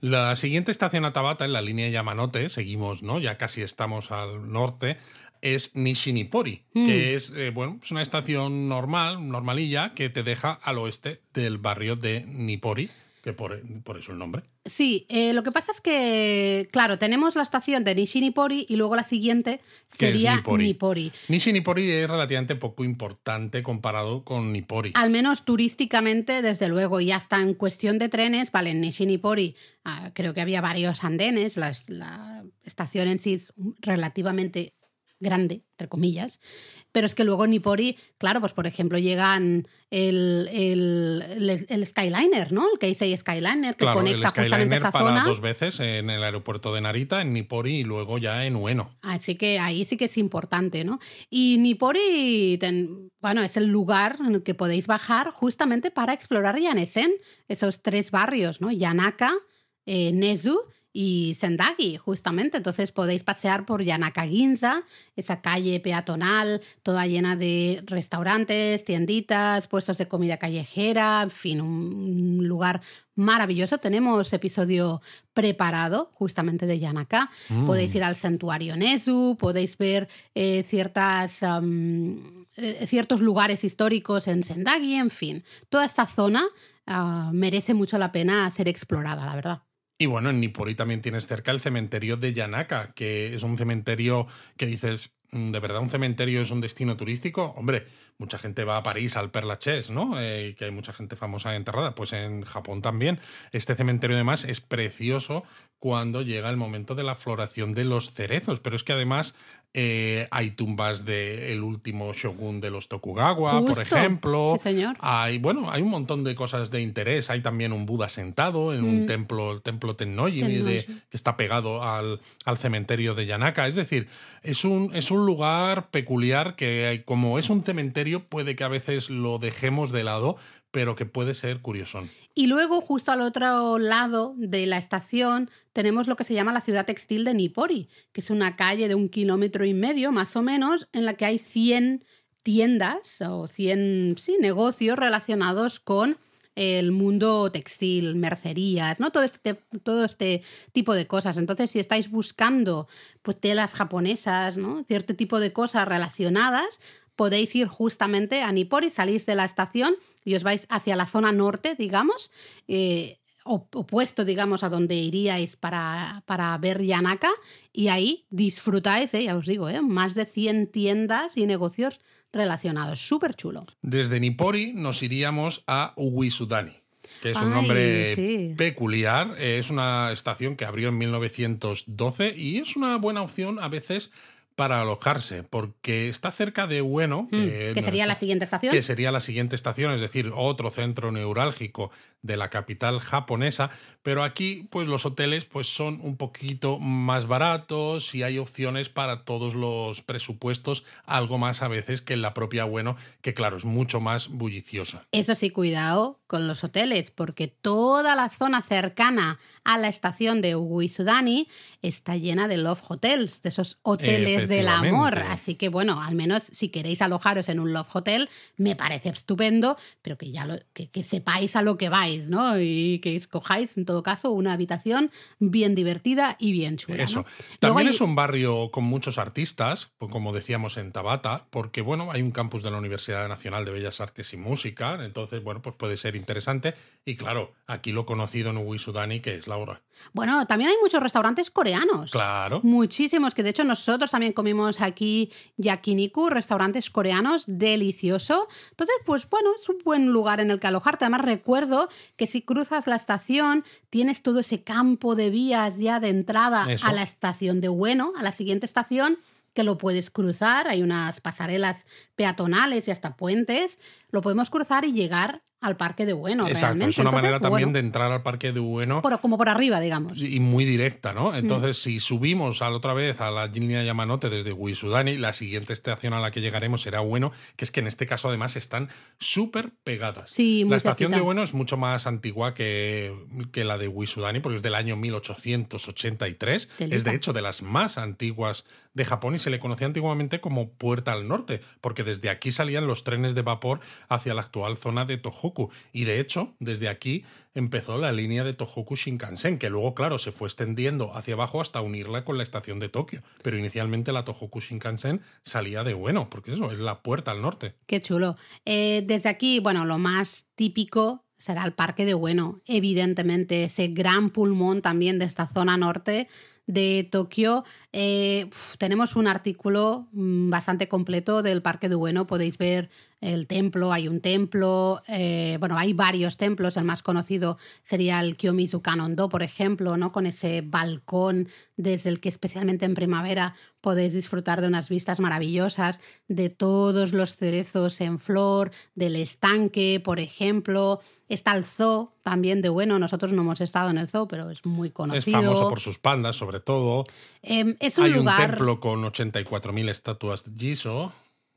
La siguiente estación a Tabata, en la línea Yamanote, seguimos, ¿no? Ya casi estamos al norte, es Nishinipori, Mm. que es, eh, bueno, es una estación normal, normalilla, que te deja al oeste del barrio de Nippori, que por, por eso el nombre. Sí, eh, lo que pasa es que, claro, tenemos la estación de Nishi-Nippori y luego la siguiente sería Nippori. Nippori. Nishi Nippori es relativamente poco importante comparado con Nippori. Al menos turísticamente, desde luego, y hasta en cuestión de trenes, vale, en Nishi-Nippori ah, creo que había varios andenes, la, la estación en sí es relativamente grande, entre comillas, pero es que luego en Nippori, claro, pues por ejemplo llegan el, el, el- el Skyliner, ¿no? El Keisei Skyliner, que Claro, el conecta justamente Skyliner esa para zona. dos veces en el aeropuerto de Narita, en Nippori y luego ya en Ueno. Así que ahí sí que es importante, ¿no? Y Nippori, ten- bueno, es el lugar en el que podéis bajar justamente para explorar Yanesen, esos tres barrios, ¿no? Yanaka, eh, Nezu y Sendagi, justamente. Entonces podéis pasear por Yanaka Ginza, esa calle peatonal, toda llena de restaurantes, tienditas, puestos de comida callejera, en fin, un lugar maravilloso. Tenemos episodio preparado justamente de Yanaka. Mm. Podéis ir al santuario Nezu, podéis ver eh, ciertas, eh, ciertos lugares históricos en Sendagi, en fin. Toda esta zona ah, merece mucho la pena ser explorada, la verdad. Y bueno, en Nippori también tienes cerca el cementerio de Yanaka, que es un cementerio que dices, "Mm, ¿de verdad un cementerio es un destino turístico? Hombre, mucha gente va a París al Père Lachaise, ¿no? Eh, que hay mucha gente famosa enterrada. Pues en Japón también. Este cementerio además es precioso cuando llega el momento de la floración de los cerezos, pero es que además eh, hay tumbas del último shogun de los Tokugawa, por ejemplo. Sí, señor. Hay, bueno, hay un montón de cosas de interés. Hay también un Buda sentado en un Mm. templo, el templo Tennoji, de- que está pegado al, al cementerio de Yanaka. Es decir, es un, es un lugar peculiar que, hay- como es un cementerio, puede que a veces lo dejemos de lado, pero que puede ser curiosón. Y luego, justo al otro lado de la estación, tenemos lo que se llama la ciudad textil de Nippori, que es una calle de un kilómetro y medio, más o menos, en la que hay 100 tiendas o 100 sí, negocios relacionados con el mundo textil, mercerías, ¿no? Todo este, todo este tipo de cosas. Entonces, si estáis buscando pues, telas japonesas, ¿no? Cierto tipo de cosas relacionadas, podéis ir justamente a Nippori, salís de la estación y os vais hacia la zona norte, digamos, eh, op- opuesto, digamos, a donde iríais para, para ver Yanaka, y ahí disfrutáis, eh, ya os digo, eh, más de 100 tiendas y negocios relacionados. Súper chulo. Desde Nippori nos iríamos a Uguisudani, que es un Ay, nombre sí. peculiar. Eh, Es una estación que abrió en 1912 y es una buena opción a veces para alojarse, porque está cerca de Ueno, Mm, que que sería la siguiente estación. que sería la siguiente estación, es decir, otro centro neurálgico de la capital japonesa, pero aquí pues los hoteles pues son un poquito más baratos y hay opciones para todos los presupuestos, algo más a veces que en la propia Bueno, que claro, es mucho más bulliciosa. Eso sí, cuidado con los hoteles, porque toda la zona cercana a la estación de Uguisudani está llena de love hotels, de esos hoteles del amor. Así que bueno, al menos si queréis alojaros en un love hotel, me parece estupendo, pero que ya lo, que, que sepáis a lo que vais, ¿no? Y que escojáis, en todo caso, una habitación bien divertida y bien chula. Eso. También hay- es un barrio con muchos artistas, pues, como decíamos en Tabata, porque bueno, hay un campus de la Universidad Nacional de Bellas Artes y Música, entonces bueno, pues puede ser interesante. Y claro, aquí lo conocido en Uguisudani, que es la hora. Bueno, también hay muchos restaurantes coreanos. Claro. Muchísimos, que de hecho nosotros también comimos aquí yakiniku, restaurantes coreanos, delicioso. Entonces, pues bueno, es un buen lugar en el que alojarte. Además, recuerdo que si cruzas la estación, tienes todo ese campo de vías ya de entrada Eso. a la estación de Bueno, a la siguiente estación que lo puedes cruzar, hay unas pasarelas peatonales y hasta puentes, lo podemos cruzar y llegar al parque de Bueno. Exacto, realmente. es una Entonces, manera también bueno, de entrar al parque de Ueno por- como por arriba, digamos. y muy directa, ¿no? Mm. Entonces, si subimos a la otra vez a la línea Yamanote desde Uisudani, la siguiente estación a la que llegaremos será Ueno, que es que en este caso además están súper pegadas. Sí, muy la estación cerquita. de Ueno es mucho más antigua que, que la de Uisudani, porque es del año 1883. Telita. Es de hecho de las más antiguas de Japón y se le conocía antiguamente como Puerta al Norte, porque desde aquí salían los trenes de vapor hacia la actual zona de Tohoku. Y de hecho, desde aquí empezó la línea de Tohoku Shinkansen, que luego, claro, se fue extendiendo hacia abajo hasta unirla con la estación de Tokio. Pero inicialmente la Tohoku Shinkansen salía de Ueno, porque eso es la puerta al norte. Qué chulo. Eh, desde aquí, bueno, lo más típico será el Parque de Ueno. Evidentemente, ese gran pulmón también de esta zona norte de Tokio. Eh, tenemos un artículo mm, bastante completo del Parque de Ueno. Podéis ver el templo, hay un templo, eh, bueno, hay varios templos, el más conocido sería el Kiyomizu Kanondo, por ejemplo, ¿no? con ese balcón desde el que especialmente en primavera podéis disfrutar de unas vistas maravillosas, de todos los cerezos en flor, del estanque, por ejemplo. Está el zoo también de bueno, nosotros no hemos estado en el zoo, pero es muy conocido. Es famoso por sus pandas, sobre todo. Em, es un Hay lugar... un templo con 84.000 estatuas de Jiso.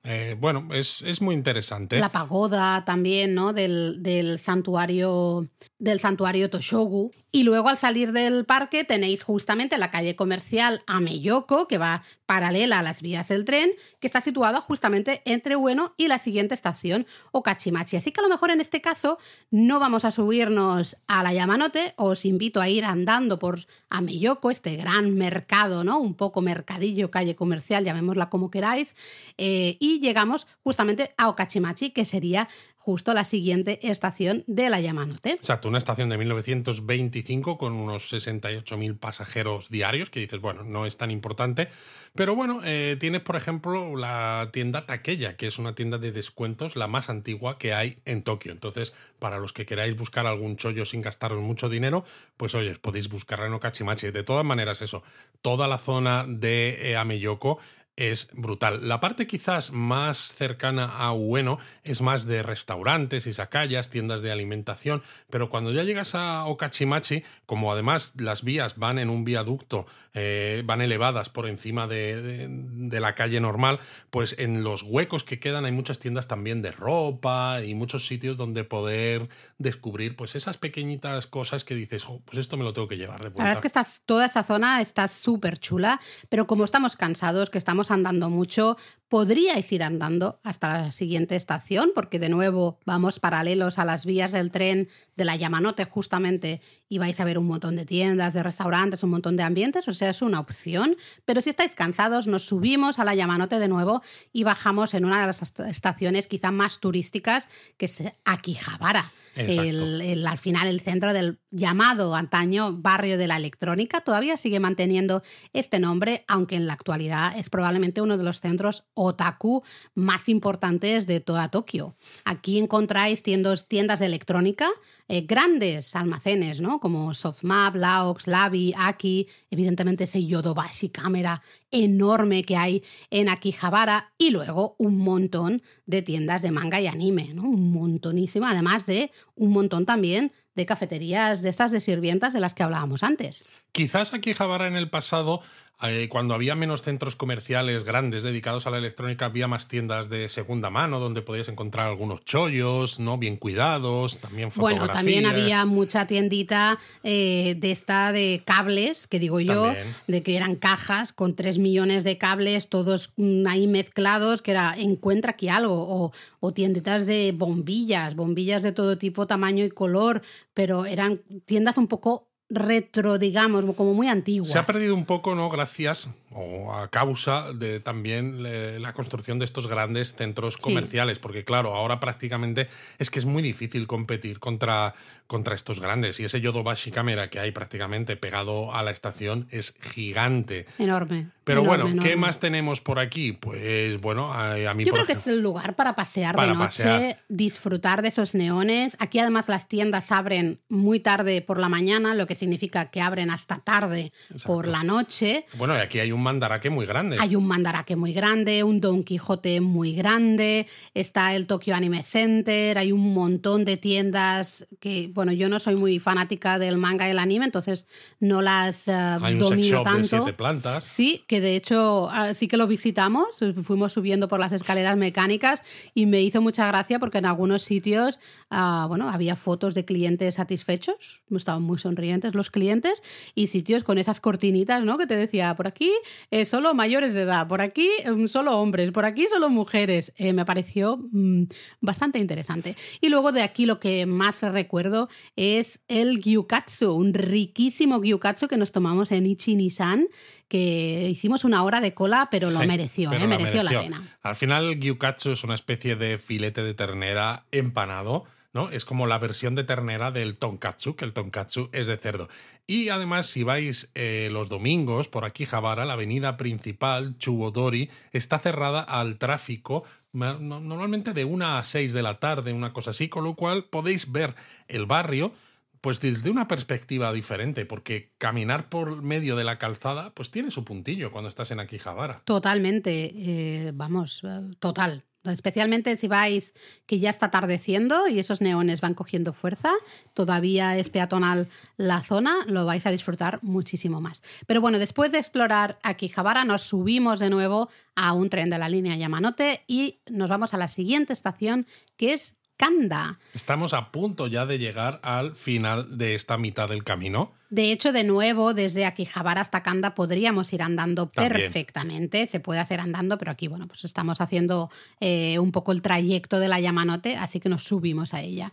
Eh, bueno, es, es, muy interesante. La pagoda también, ¿no? Del, del, santuario del santuario Toshogu. Y luego al salir del parque tenéis justamente la calle comercial Ameyoko, que va paralela a las vías del tren, que está situada justamente entre Ueno y la siguiente estación, Okachimachi. Así que a lo mejor en este caso no vamos a subirnos a la Yamanote, os invito a ir andando por Ameyoko, este gran mercado, ¿no? Un poco mercadillo, calle comercial, llamémosla como queráis, eh, y llegamos justamente a Okachimachi, que sería justo la siguiente estación de la Yamanote. Exacto, una estación de 1925 con unos 68.000 pasajeros diarios, que dices, bueno, no es tan importante, pero bueno, eh, tienes por ejemplo la tienda Takeya, que es una tienda de descuentos, la más antigua que hay en Tokio. Entonces, para los que queráis buscar algún chollo sin gastaros mucho dinero, pues oye, podéis buscarla en Okachimachi. De todas maneras, eso, toda la zona de eh, Ameyoko es brutal. La parte quizás más cercana a Ueno es más de restaurantes, y sacallas, tiendas de alimentación, pero cuando ya llegas a Okachimachi, como además las vías van en un viaducto, eh, van elevadas por encima de, de, de, la calle normal, pues en los huecos que quedan hay muchas tiendas también de ropa y muchos sitios donde poder descubrir pues esas pequeñitas cosas que dices, oh, pues esto me lo tengo que llevar de vuelta. La verdad es que toda esa zona está súper chula, pero como estamos cansados, que estamos andando mucho, podríais ir andando hasta la siguiente estación, porque de nuevo vamos paralelos a las vías del tren de la Yamanote justamente y vais a ver un montón de tiendas, de restaurantes, un montón de ambientes, o sea, es una opción, pero si estáis cansados nos subimos a la Yamanote de nuevo y bajamos en una de las estaciones quizá más turísticas, que es Akihabara. El, el, al final el centro del llamado antaño barrio de la electrónica todavía sigue manteniendo este nombre, aunque en la actualidad es probablemente uno de los centros otaku más importantes de toda Tokio. Aquí encontráis tiendas, de electrónica, eh, grandes almacenes, ¿no? Como Softmap, Laox, Lavi, Aki, evidentemente ese Yodobashi cámara enorme que hay en Akihabara y luego un montón de tiendas de manga y anime, ¿no? Un montonísimo, además de un montón también de cafeterías de estas de sirvientas de las que hablábamos antes. Quizás Akihabara en el pasado eh, cuando había menos centros comerciales grandes dedicados a la electrónica, había más tiendas de segunda mano donde podías encontrar algunos chollos, ¿no? Bien cuidados, también fotografía. Bueno, también había mucha tiendita eh, de esta de cables, que digo yo, también. de que eran cajas con tres millones de cables, todos ahí mezclados, que era encuentra aquí algo, o, o tienditas de bombillas, bombillas de todo tipo, tamaño y color, pero eran tiendas un poco retro, digamos, como muy antiguas. Se ha perdido un poco, ¿no? Gracias o a causa de también la construcción de estos grandes centros comerciales, sí. porque claro, ahora prácticamente es que es muy difícil competir contra, contra estos grandes y ese Yodobashi Camera que hay prácticamente pegado a la estación es gigante. Enorme. Pero enorme, bueno, enorme. ¿qué más tenemos por aquí? Pues bueno, a, a mí Yo por creo que es el lugar para pasear Para de noche, pasear. disfrutar de esos neones. Aquí además las tiendas abren muy tarde por la mañana, lo que significa que abren hasta tarde por la noche. Bueno, y aquí hay un mandaraque muy grande. Hay un Mandarake muy grande, un Don Quijote muy grande, está el Tokyo Anime Center, hay un montón de tiendas que, bueno, yo no soy muy fanática del manga y el anime, entonces no las eh, hay un sex domino de tanto. siete plantas. Sí, que de hecho ah, sí que lo visitamos, fuimos subiendo por las escaleras mecánicas y me hizo mucha gracia porque en algunos sitios, ah, bueno, había fotos de clientes satisfechos, estaban muy sonrientes los clientes y sitios con esas cortinitas, ¿no? Que te decía, por aquí eh, solo mayores de edad, por aquí mm, solo hombres, por aquí solo mujeres. Eh, me pareció mm, bastante interesante. Y luego de aquí lo que más recuerdo es el gyukatsu, un riquísimo gyukatsu que nos tomamos en Ichi-Nissan, que hicimos una hora de cola, pero lo Sí, mereció, pero ¿eh? la mereció la mereció. pena. Al final, el gyukatsu es una especie de filete de ternera empanado. ¿No? Es como la versión de ternera del tonkatsu, que el tonkatsu es de cerdo. Y además, si vais eh, los domingos por aquí, Javara, la avenida principal, Chubodori, está cerrada al tráfico normalmente de una a 6 de la tarde, una cosa así, con lo cual podéis ver el barrio pues desde una perspectiva diferente, porque caminar por medio de la calzada, pues tiene su puntillo cuando estás en Akihabara. Totalmente, eh, vamos, eh, total. Especialmente si vais que ya está atardeciendo y esos neones van cogiendo fuerza, todavía es peatonal la zona, lo vais a disfrutar muchísimo más. Pero bueno, después de explorar Akihabara, nos subimos de nuevo a un tren de la línea Yamanote y nos vamos a la siguiente estación que es Kanda. Estamos a punto ya de llegar al final de esta mitad del camino. De hecho, de nuevo, desde Akihabara hasta Kanda podríamos ir andando perfectamente. Se puede hacer andando, pero aquí, bueno, pues estamos haciendo eh, un poco el trayecto de la Yamanote, así que nos subimos a ella.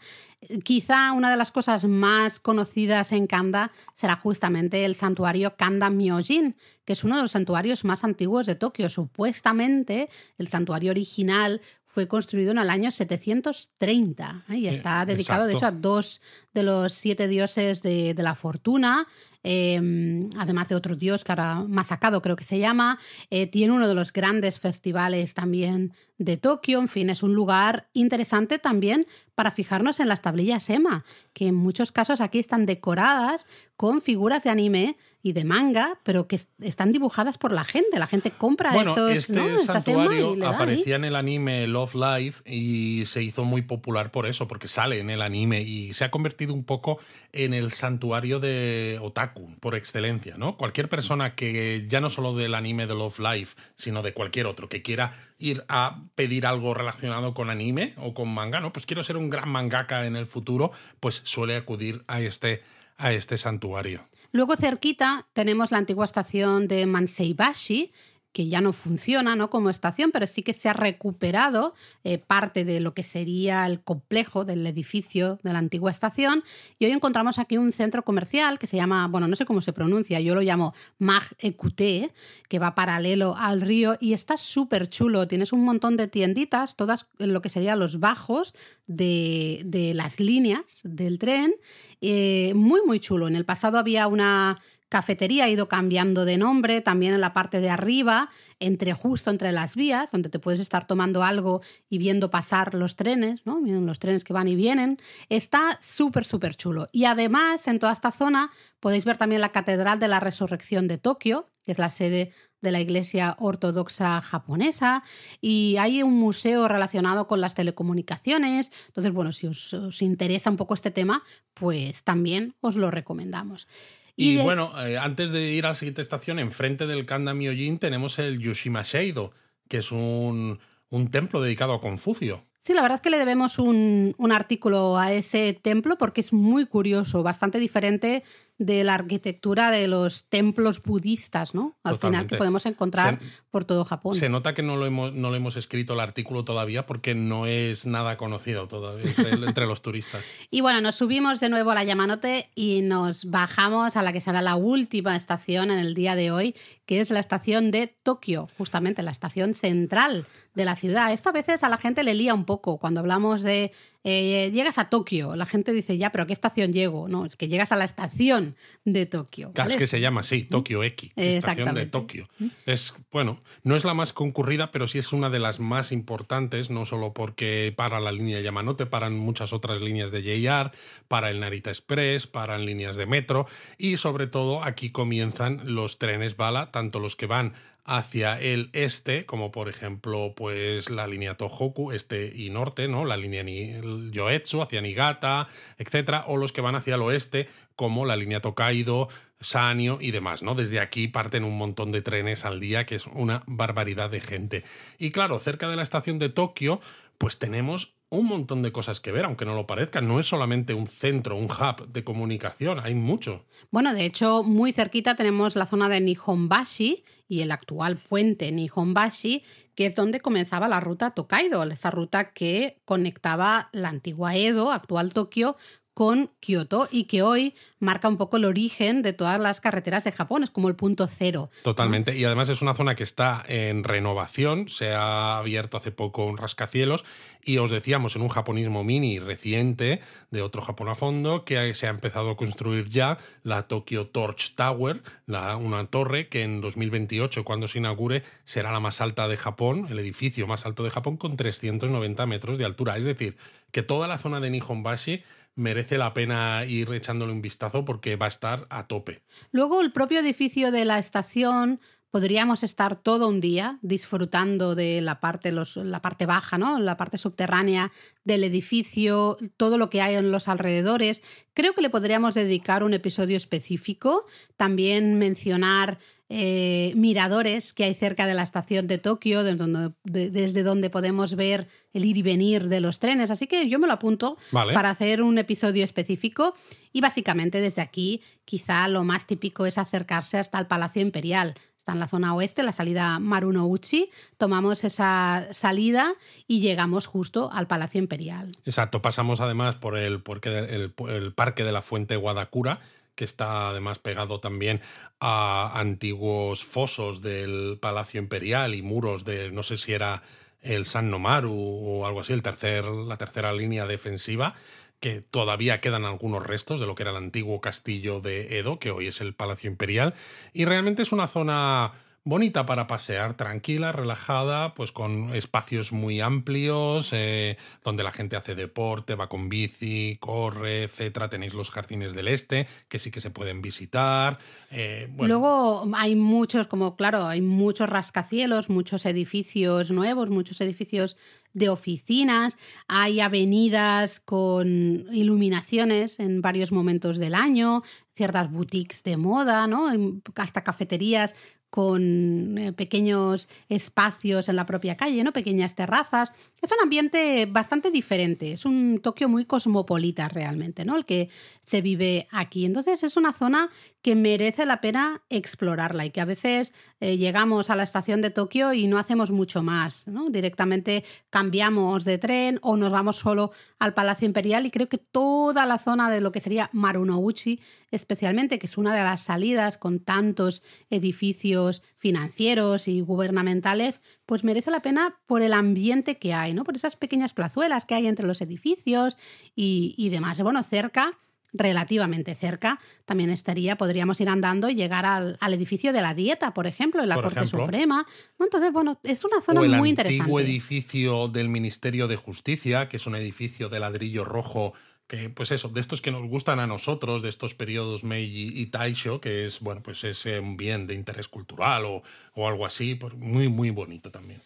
Quizá una de las cosas más conocidas en Kanda será justamente el santuario Kanda Myojin, que es uno de los santuarios más antiguos de Tokio. Supuestamente, el santuario original fue construido en el año 730 ¿eh? y está dedicado, de hecho, a dos de los siete dioses de, de la fortuna, Em, además de otro dios que ahora Masakado creo que se llama, eh, tiene uno de los grandes festivales también de Tokio, en fin, es un lugar interesante también para fijarnos en las tablillas EMA, que en muchos casos aquí están decoradas con figuras de anime y de manga, pero que están dibujadas por la gente. La gente compra bueno, esos, este santuario aparecía en el anime Love Life y se hizo muy popular por eso, porque sale en el anime y se ha convertido un poco en el santuario de otaku por excelencia, ¿no? Cualquier persona que ya no solo del anime de Love Life, sino de cualquier otro que quiera ir a pedir algo relacionado con anime o con manga, ¿no? Pues quiero ser un gran mangaka en el futuro, pues suele acudir a este, a este santuario. Luego cerquita tenemos la antigua estación de Manseibashi, que ya no funciona ¿no? como estación, pero sí que se ha recuperado eh, parte de lo que sería el complejo del edificio de la antigua estación. Y hoy encontramos aquí un centro comercial que se llama, bueno, no sé cómo se pronuncia, yo lo llamo Mag Ecuté, que va paralelo al río y está súper chulo. Tienes un montón de tienditas, todas en lo que serían los bajos de, de las líneas del tren. Eh, muy, muy chulo. En el pasado había una cafetería ha ido cambiando de nombre, también en la parte de arriba, entre justo entre las vías, donde te puedes estar tomando algo y viendo pasar los trenes, ¿no? los trenes que van y vienen. Está súper, súper chulo. Y además, en toda esta zona podéis ver también la Catedral de la Resurrección de Tokio, que es la sede de la Iglesia Ortodoxa japonesa, y hay un museo relacionado con las telecomunicaciones. Entonces, bueno, si os, os interesa un poco este tema, pues también os lo recomendamos. Y, bueno, eh, antes de ir a la siguiente estación, enfrente del Kanda Myojin tenemos el Yushima Sheido, que es un, un templo dedicado a Confucio. Sí, la verdad es que le debemos un, un, artículo a ese templo porque es muy curioso, bastante diferente de la arquitectura de los templos budistas, ¿no? Al final que podemos encontrar por todo Japón. Se nota que no lo, hemos, no lo hemos escrito el artículo todavía porque no es nada conocido todavía entre, los turistas. Y bueno, nos subimos de nuevo a la Yamanote y nos bajamos a la que será la última estación en el día de hoy, que es la estación de Tokio, justamente la estación central de la ciudad. Esto a veces a la gente le lía un poco cuando hablamos de eh, llegas a Tokio, la gente dice, ya, pero ¿a qué estación llego? No, es que llegas a la estación de Tokio. Es que se llama así, Tokio X, estación de Tokio. Es, bueno, no es la más concurrida, pero sí es una de las más importantes, no solo porque para la línea Yamanote, paran muchas otras líneas de JR, para el Narita Express, paran líneas de metro y sobre todo aquí comienzan los trenes bala, tanto los que van hacia el este, como por ejemplo, pues la línea Tohoku, este y norte, ¿no? La línea Ni Yoetsu hacia Niigata, etcétera, o los que van hacia el oeste, como la línea Tokaido, Sanyo y demás, ¿no? Desde aquí parten un montón de trenes al día, que es una barbaridad de gente. Y claro, cerca de la estación de Tokio, pues tenemos un montón de cosas que ver, aunque no lo parezca. No es solamente un centro, un hub de comunicación, hay mucho. Bueno, de hecho, muy cerquita tenemos la zona de Nihonbashi y el actual puente Nihonbashi, que es donde comenzaba la ruta Tokaido, esa ruta que conectaba la antigua Edo, actual Tokio, con Kioto y que hoy marca un poco el origen de todas las carreteras de Japón, es como el punto cero. Totalmente, y además es una zona que está en renovación, se ha abierto hace poco un rascacielos. Y os decíamos en un japonismo mini reciente de otro Japón a fondo que se ha empezado a construir ya la Tokyo Torch Tower, una torre que en 2028 cuando se inaugure será la más alta de Japón, el edificio más alto de Japón con 390 metros de altura, es decir, que toda la zona de Nihonbashi merece la pena ir echándole un vistazo porque va a estar a tope. Luego el propio edificio de la estación podríamos estar todo un día disfrutando de la parte, los, la parte baja, ¿no? la parte subterránea del edificio, todo lo que hay en los alrededores. Creo que le podríamos dedicar un episodio específico, también mencionar eh, miradores que hay cerca de la estación de Tokio, desde donde podemos ver el ir y venir de los trenes. Así que yo me lo apunto para hacer un episodio específico. Y básicamente desde aquí, quizá lo más típico es acercarse hasta el Palacio Imperial. Está en la zona oeste, la salida Marunouchi. Tomamos esa salida y llegamos justo al Palacio Imperial. Exacto, pasamos además por el, el Parque de la Fuente Guadakura que está además pegado también a antiguos fosos del Palacio Imperial y muros de, no sé si era el San Nomaru o algo así, el tercer, la tercera línea defensiva, que todavía quedan algunos restos de lo que era el antiguo castillo de Edo, que hoy es el Palacio Imperial, y realmente es una zona bonita para pasear, tranquila, relajada, pues con espacios muy amplios, eh, donde la gente hace deporte, va con bici, corre, etcétera. Tenéis los jardines del este, que sí que se pueden visitar. Eh, Luego hay muchos, como claro, hay muchos rascacielos, muchos edificios nuevos, muchos edificios de oficinas, hay avenidas con iluminaciones en varios momentos del año, ciertas boutiques de moda, ¿no? hasta cafeterías con eh, pequeños espacios en la propia calle, ¿no? Pequeñas terrazas. Es un ambiente bastante diferente, es un Tokio muy cosmopolita realmente, ¿no? El que se vive aquí. Entonces es una zona que merece la pena explorarla y que a veces eh, llegamos a la estación de Tokio y no hacemos mucho más, ¿no? Directamente cambiamos de tren o nos vamos solo al Palacio Imperial y creo que toda la zona de lo que sería Marunouchi, especialmente, que es una de las salidas con tantos edificios financieros y gubernamentales, pues merece la pena por el ambiente que hay, ¿no? Por esas pequeñas plazuelas que hay entre los edificios y, y demás. Bueno, cerca relativamente cerca, también estaría, podríamos ir andando y llegar al, edificio de la dieta, por ejemplo, en la Corte Suprema. Entonces, bueno, es una zona muy interesante. El antiguo edificio del Ministerio de Justicia, que es un edificio de ladrillo rojo que pues eso, de estos que nos gustan a nosotros, de estos periodos Meiji y Taisho, que es, bueno, pues es un bien de interés cultural o, o algo así, muy, muy bonito también.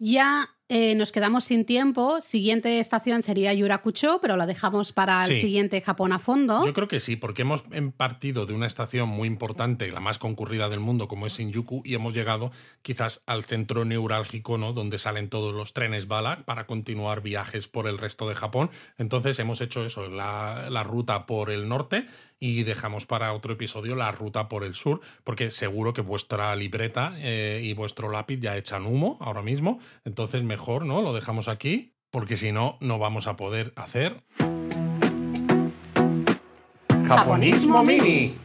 Ya eh, nos quedamos sin tiempo. Siguiente estación sería Yurakucho, pero la dejamos para el siguiente Japón a fondo. Yo creo que sí, porque hemos partido de una estación muy importante, la más concurrida del mundo, como es Shinjuku, y hemos llegado quizás al centro neurálgico, ¿no? Donde salen todos los trenes bala para continuar viajes por el resto de Japón. Entonces hemos hecho eso, la, la ruta por el norte y dejamos para otro episodio la ruta por el sur, porque seguro que vuestra libreta eh, y vuestro lápiz ya echan humo ahora mismo, entonces mejor, ¿no? Lo dejamos aquí, porque si no, no vamos a poder hacer... Japonismo Mini.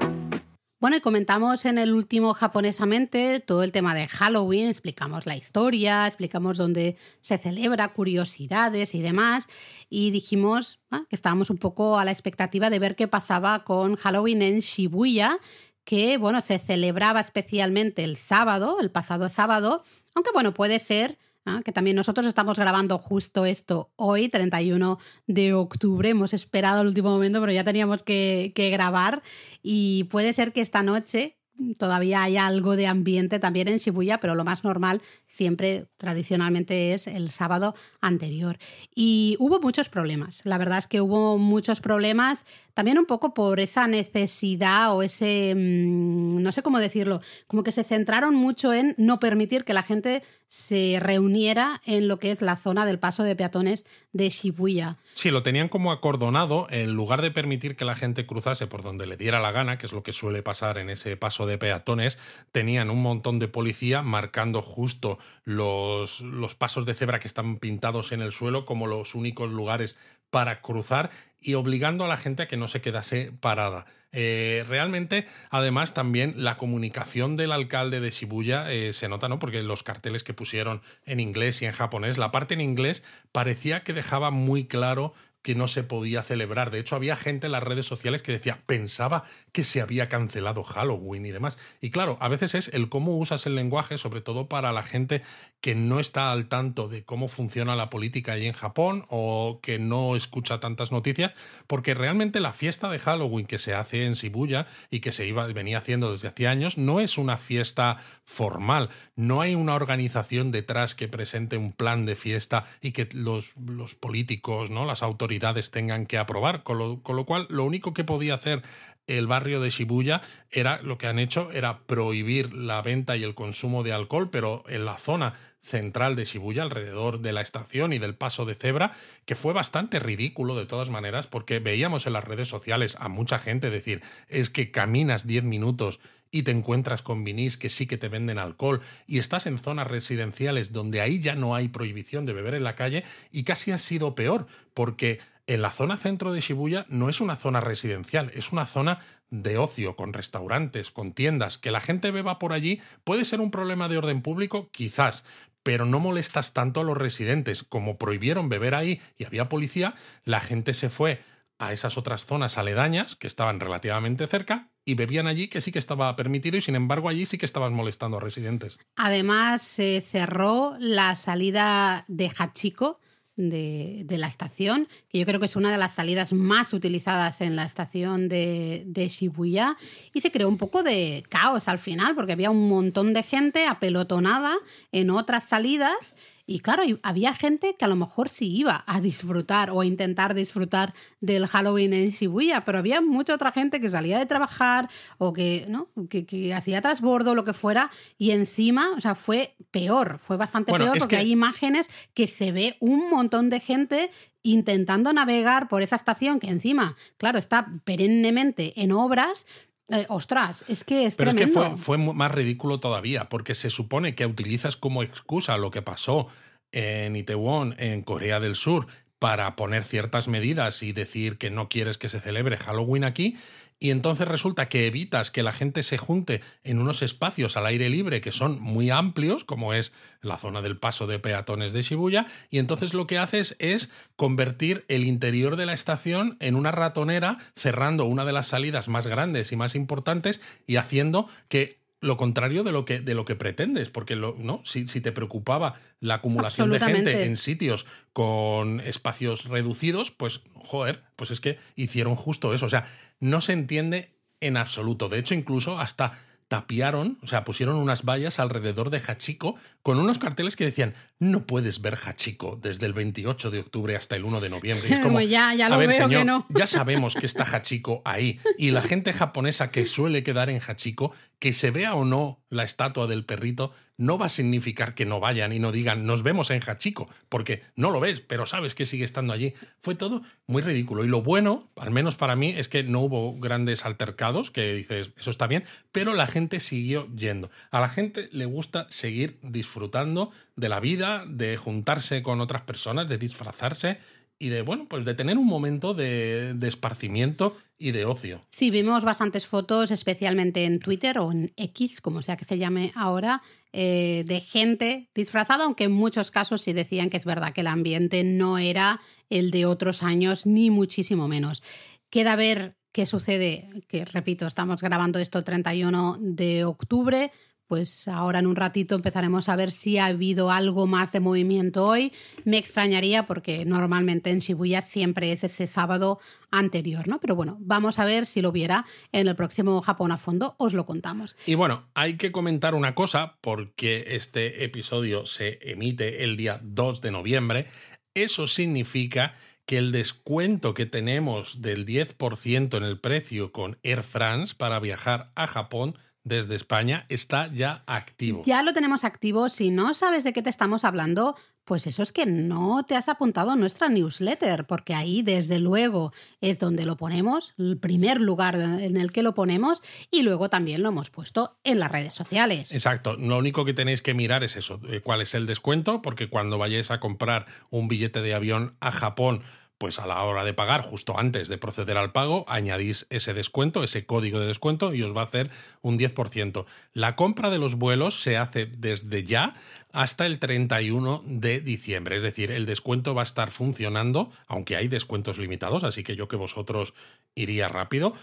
Bueno, y comentamos en el último japonesamente todo el tema de Halloween, explicamos la historia, explicamos dónde se celebra, curiosidades y demás, y dijimos ah, que estábamos un poco a la expectativa de ver qué pasaba con Halloween en Shibuya, que bueno, se celebraba especialmente el sábado, el pasado sábado, aunque bueno, puede ser ¿ah? que también nosotros estamos grabando justo esto hoy, 31 de octubre. Hemos esperado el último momento, pero ya teníamos que, grabar y puede ser que esta noche todavía hay algo de ambiente también en Shibuya, pero lo más normal siempre tradicionalmente es el sábado anterior. Y hubo muchos problemas, la verdad es que hubo muchos problemas, también un poco por esa necesidad o ese, mm, no sé cómo decirlo, como que se centraron mucho en no permitir que la gente se reuniera en lo que es la zona del paso de peatones de Shibuya. Sí, lo tenían como acordonado, en lugar de permitir que la gente cruzase por donde le diera la gana, que es lo que suele pasar en ese paso de peatones, tenían un montón de policía marcando justo los, los pasos de cebra que están pintados en el suelo como los únicos lugares para cruzar y obligando a la gente a que no se quedase parada. Eh, realmente, además, también la comunicación del alcalde de Shibuya eh, se nota, ¿no? Porque los carteles que pusieron en inglés y en japonés, la parte en inglés parecía que dejaba muy claro que no se podía celebrar. De hecho, había gente en las redes sociales que decía, pensaba que se había cancelado Halloween y demás. Y claro, a veces es el cómo usas el lenguaje, sobre todo para la gente que no está al tanto de cómo funciona la política ahí en Japón o que no escucha tantas noticias, porque realmente la fiesta de Halloween que se hace en Shibuya y que se iba, venía haciendo desde hace años no es una fiesta formal, no hay una organización detrás que presente un plan de fiesta y que los, los políticos, ¿no? las autoridades, tengan que aprobar, con lo, con lo cual lo único que podía hacer el barrio de Shibuya era lo que han hecho era prohibir la venta y el consumo de alcohol, pero en la zona central de Shibuya, alrededor de la estación y del paso de cebra, que fue bastante ridículo de todas maneras, porque veíamos en las redes sociales a mucha gente decir, es que caminas 10 minutos y te encuentras con vinis que sí que te venden alcohol y estás en zonas residenciales donde ahí ya no hay prohibición de beber en la calle y casi ha sido peor porque en la zona centro de Shibuya no es una zona residencial, es una zona de ocio, con restaurantes, con tiendas. Que la gente beba por allí puede ser un problema de orden público, quizás, pero no molestas tanto a los residentes. Como prohibieron beber ahí y había policía, la gente se fue a esas otras zonas aledañas que estaban relativamente cerca y bebían allí, que sí que estaba permitido, y sin embargo allí sí que estaban molestando a residentes. Además, se cerró la salida de Hachiko, de, la estación, que yo creo que es una de las salidas más utilizadas en la estación de, de, Shibuya, y se creó un poco de caos al final, porque había un montón de gente apelotonada en otras salidas y claro, había gente que a lo mejor sí iba a disfrutar o a intentar disfrutar del Halloween en Shibuya, pero había mucha otra gente que salía de trabajar o que, ¿no? que, hacía transbordo, lo que fuera, y encima, o sea, fue peor, fue bastante peor porque hay imágenes que se ve un montón de gente intentando navegar por esa estación que encima, claro, está perennemente en obras, eh, ostras, es que es Pero es que fue, fue, más ridículo todavía, porque se supone que utilizas como excusa lo que pasó en Itaewon, en Corea del Sur, para poner ciertas medidas y decir que no quieres que se celebre Halloween aquí, y entonces resulta que evitas que la gente se junte en unos espacios al aire libre que son muy amplios, como es la zona del paso de peatones de Shibuya, y entonces lo que haces es convertir el interior de la estación en una ratonera, cerrando una de las salidas más grandes y más importantes y haciendo que lo contrario de lo que, de lo que pretendes, porque lo, ¿no? si, si te preocupaba la acumulación de gente en sitios con espacios reducidos, pues, joder, pues es que hicieron justo eso. O sea, no se entiende en absoluto. De hecho, incluso hasta tapiaron, o sea, pusieron unas vallas alrededor de Hachiko con unos carteles que decían, no puedes ver Hachiko desde el 28 de octubre hasta el 1 de noviembre. es como, ya, ya lo veo que no. ya sabemos que está Hachiko ahí. Y la gente japonesa que suele quedar en Hachiko, que se vea o no la estatua del perrito, no va a significar que no vayan y no digan nos vemos en Hachiko, porque no lo ves, pero sabes que sigue estando allí. Fue todo muy ridículo. Y lo bueno, al menos para mí, es que no hubo grandes altercados, que dices, eso está bien, pero la gente siguió yendo. A la gente le gusta seguir disfrutando de la vida, de juntarse con otras personas, de disfrazarse y de, bueno, pues de tener un momento de, de, esparcimiento y de ocio. Sí, vimos bastantes fotos, especialmente en Twitter o en X, como sea que se llame ahora, eh, de gente disfrazada, aunque en muchos casos sí decían que es verdad que el ambiente no era el de otros años, ni muchísimo menos. Queda ver qué sucede, que repito, estamos grabando esto el 31 de octubre, pues ahora en un ratito empezaremos a ver si ha habido algo más de movimiento hoy. Me extrañaría porque normalmente en Shibuya siempre es ese sábado anterior, ¿no? Pero bueno, vamos a ver si lo hubiera en el próximo Japón a fondo, os lo contamos. Y bueno, hay que comentar una cosa porque este episodio se emite el día 2 de noviembre. Eso significa que el descuento que tenemos del 10% en el precio con Air France para viajar a Japón desde España está ya activo. Ya lo tenemos activo. Si no sabes de qué te estamos hablando, pues eso es que no te has apuntado a nuestra newsletter, porque ahí desde luego es donde lo ponemos, el primer lugar en el que lo ponemos, y luego también lo hemos puesto en las redes sociales. Exacto, lo único que tenéis que mirar es eso, eh, cuál es el descuento, porque cuando vayáis a comprar un billete de avión a Japón, pues a la hora de pagar, justo antes de proceder al pago, añadís ese descuento, ese código de descuento y os va a hacer un 10%. La compra de los vuelos se hace desde ya hasta el 31 de diciembre, es decir, el descuento va a estar funcionando, aunque hay descuentos limitados, así que yo que vosotros iría rápido,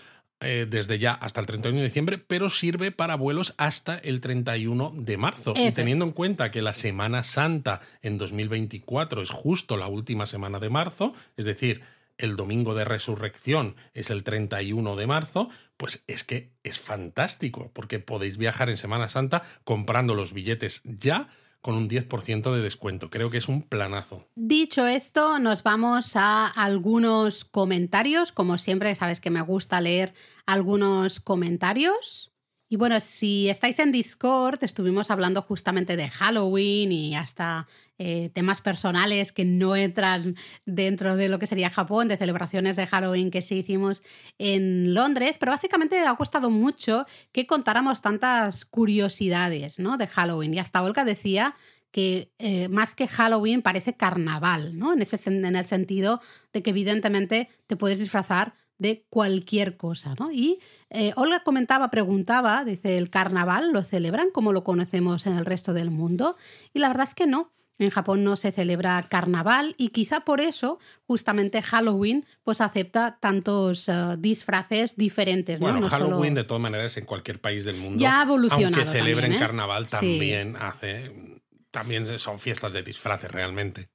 eh, desde ya hasta el 31 de diciembre, pero sirve para vuelos hasta el 31 de marzo. y teniendo en cuenta que la Semana Santa en 2024 es justo la última semana de marzo, es decir, el domingo de resurrección es el 31 de marzo, pues es que es fantástico, porque podéis viajar en Semana Santa comprando los billetes ya con un 10% de descuento. Creo que es un planazo. Dicho esto, nos vamos a algunos comentarios. Como siempre, sabes que me gusta leer algunos comentarios. Y bueno, si estáis en Discord, estuvimos hablando justamente de Halloween y hasta eh, temas personales que no entran dentro de lo que sería Japón, de celebraciones de Halloween que sí hicimos en Londres, pero básicamente ha costado mucho que contáramos tantas curiosidades ¿no? de Halloween. Y hasta Olga decía que eh, más que Halloween parece carnaval, ¿no? En, ese, en el sentido de que evidentemente te puedes disfrazar de cualquier cosa, ¿no? Y eh, Olga comentaba, preguntaba, dice, ¿el carnaval lo celebran como lo conocemos en el resto del mundo? Y la verdad es que no. En Japón no se celebra carnaval y quizá por eso justamente Halloween pues acepta tantos eh, disfraces diferentes. Bueno, Halloween de todas maneras en cualquier país del mundo. Ya ha evolucionado. Aunque celebren ¿eh? carnaval también hace, también son fiestas de disfraces realmente.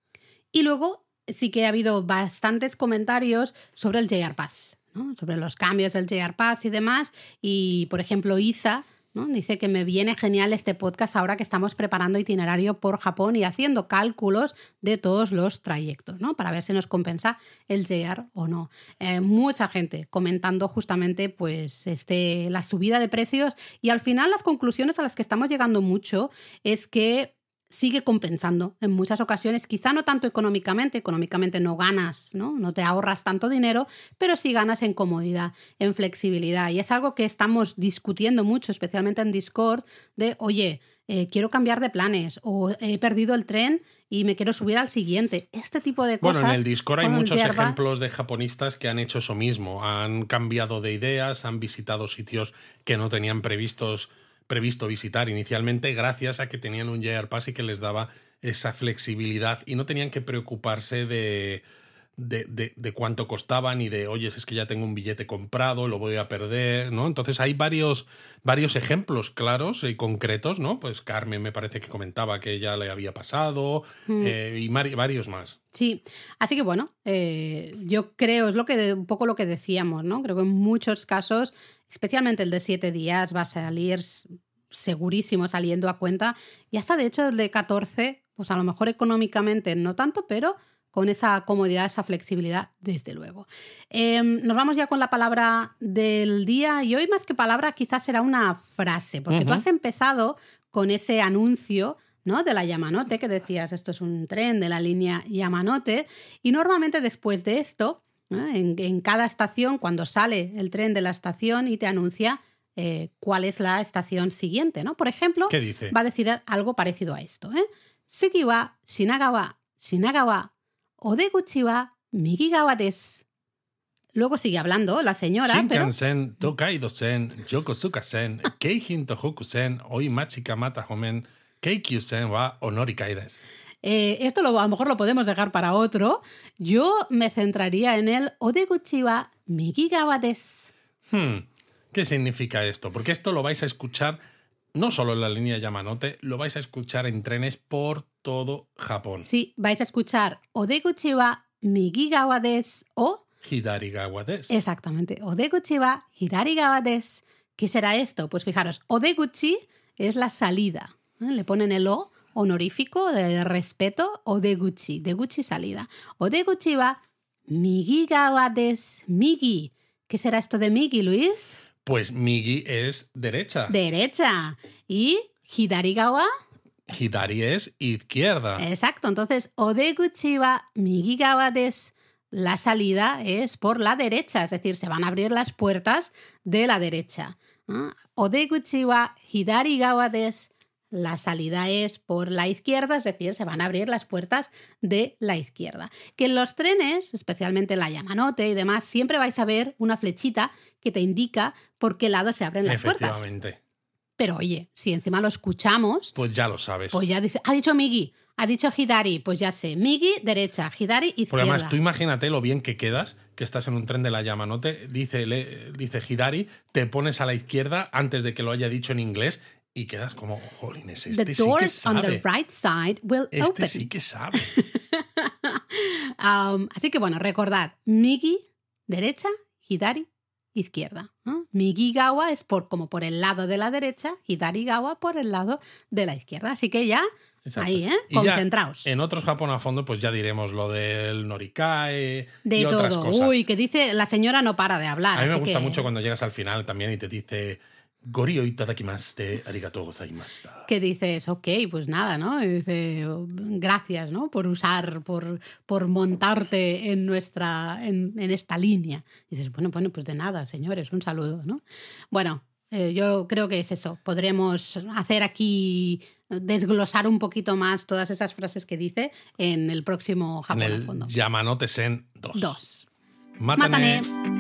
Y luego sí que ha habido bastantes comentarios sobre el JR Pass, sobre los cambios del JR Pass y demás. Y, por ejemplo, Isa ¿no? dice que me viene genial este podcast ahora que estamos preparando itinerario por Japón y haciendo cálculos de todos los trayectos, ¿no? para ver si nos compensa el JR o no. Eh, mucha gente comentando justamente pues, este, la subida de precios y al final las conclusiones a las que estamos llegando mucho es que sigue compensando en muchas ocasiones, quizá no tanto económicamente, económicamente no ganas, ¿no? No te ahorras tanto dinero, pero sí ganas en comodidad, en flexibilidad. Y es algo que estamos discutiendo mucho, especialmente en Discord, de, oye, eh, quiero cambiar de planes o he perdido el tren y me quiero subir al siguiente. Este tipo de cosas. Bueno, en el Discord hay muchos ejemplos de japonistas que han hecho eso mismo. Han cambiado de ideas, han visitado sitios que no tenían previstos previsto visitar inicialmente gracias a que tenían un JR Pass y que les daba esa flexibilidad y no tenían que preocuparse de, de, cuánto costaba ni de, oye, es que ya tengo un billete comprado, lo voy a perder, ¿no? Entonces hay varios, varios ejemplos claros y concretos, ¿no? Pues Carmen me parece que comentaba que ya le había pasado mm. eh, y varios más. Sí, así que bueno, eh, yo creo, es lo que un poco lo que decíamos, ¿no? Creo que en muchos casos especialmente el de siete días, va a salir segurísimo saliendo a cuenta. Y hasta de hecho el de 14, pues a lo mejor económicamente no tanto, pero con esa comodidad, esa flexibilidad, desde luego. Em, nos vamos ya con la palabra del día y hoy más que palabra quizás será una frase, porque tú has empezado con ese anuncio ¿no? de la Yamanote, que decías, esto es un tren de la línea Yamanote, y normalmente después de esto en, cada estación, cuando sale el tren de la estación y te anuncia eh, cuál es la estación siguiente, ¿no? Por ejemplo, va a decir algo parecido a esto, ¿eh? Seki wa Shinagawa, Shinagawa, Odeguchi wa Migigawa des. Luego sigue hablando la señora. Shinkansen, pero... Tokaido-sen, Yokosuka-sen, Keijin Tohoku-sen, Oimachi Kamata Homen, Keikyu-sen wa Onorikai des. Eh, esto lo, a lo mejor lo podemos dejar para otro. Yo me centraría en el Odeguchi wa Migigawa. Hmm, ¿Qué significa esto? Porque esto lo vais a escuchar no solo en la línea Yamanote, lo vais a escuchar en trenes por todo Japón. Sí, vais a escuchar Odeguchi wa Migigawa des o Hidarigawa des. Exactamente, Odeguchi wa Hidarigawa des. ¿Qué será esto? Pues fijaros, Odeguchi es la salida. ¿eh? Le ponen el O honorífico de respeto o de Gucci, de Gucci salida. O de Gucci va Migi gawa des Migi. ¿Qué será esto de Migi, Luis? Pues Migi es derecha. Derecha. ¿Y Hidari gawa? Hidari es izquierda. Exacto. Entonces, Odeguchi wa Migi gawa des. La salida es por la derecha, es decir, se van a abrir las puertas de la derecha. Odeguchi wa des la salida es por la izquierda, es decir, se van a abrir las puertas de la izquierda. Que en los trenes, especialmente en la Yamanote y demás, siempre vais a ver una flechita que te indica por qué lado se abren las puertas. Efectivamente. Pero oye, si encima lo escuchamos, Pues ya lo sabes. pues ya dice, ha dicho Migi, ha dicho Hidari, pues ya sé, Migi derecha, Hidari izquierda. además, tú imagínate lo bien que quedas, que estás en un tren de la Yamanote, dice, le- dice Hidari, te pones a la izquierda antes de que lo haya dicho en inglés y quedas como, jolines, The este sí que doors on the sabe. right side will Este open. sí que sabe. Um, así que bueno, recordad, Migi, derecha, Hidari, izquierda. ¿no? Migi Gawa es por, como por el lado de la derecha, Hidari Gawa por el lado de la izquierda. Así que ya, Exacto. ahí, ¿eh? Y Concentraos. En otros Japón a fondo, pues ya diremos lo del Norikae de y otras todo. cosas. Uy, que dice, la señora no para de hablar. a mí me gusta que- mucho cuando llegas al final también y te dice Gorio itadakimaste, arigatou gozaimashita. que dices, ok, pues nada, ¿no? Y dice, "Oh, gracias, ¿no? Por usar, por, por montarte en nuestra, en, en esta línea. Y dices, bueno, bueno, pues de nada, señores, un saludo, ¿no? Bueno, eh, yo creo que es eso. Podremos hacer aquí, desglosar un poquito más todas esas frases que dice en el próximo En Japón a el fondo. Yamanote Sen 2. Dos. Mátane. Mátane.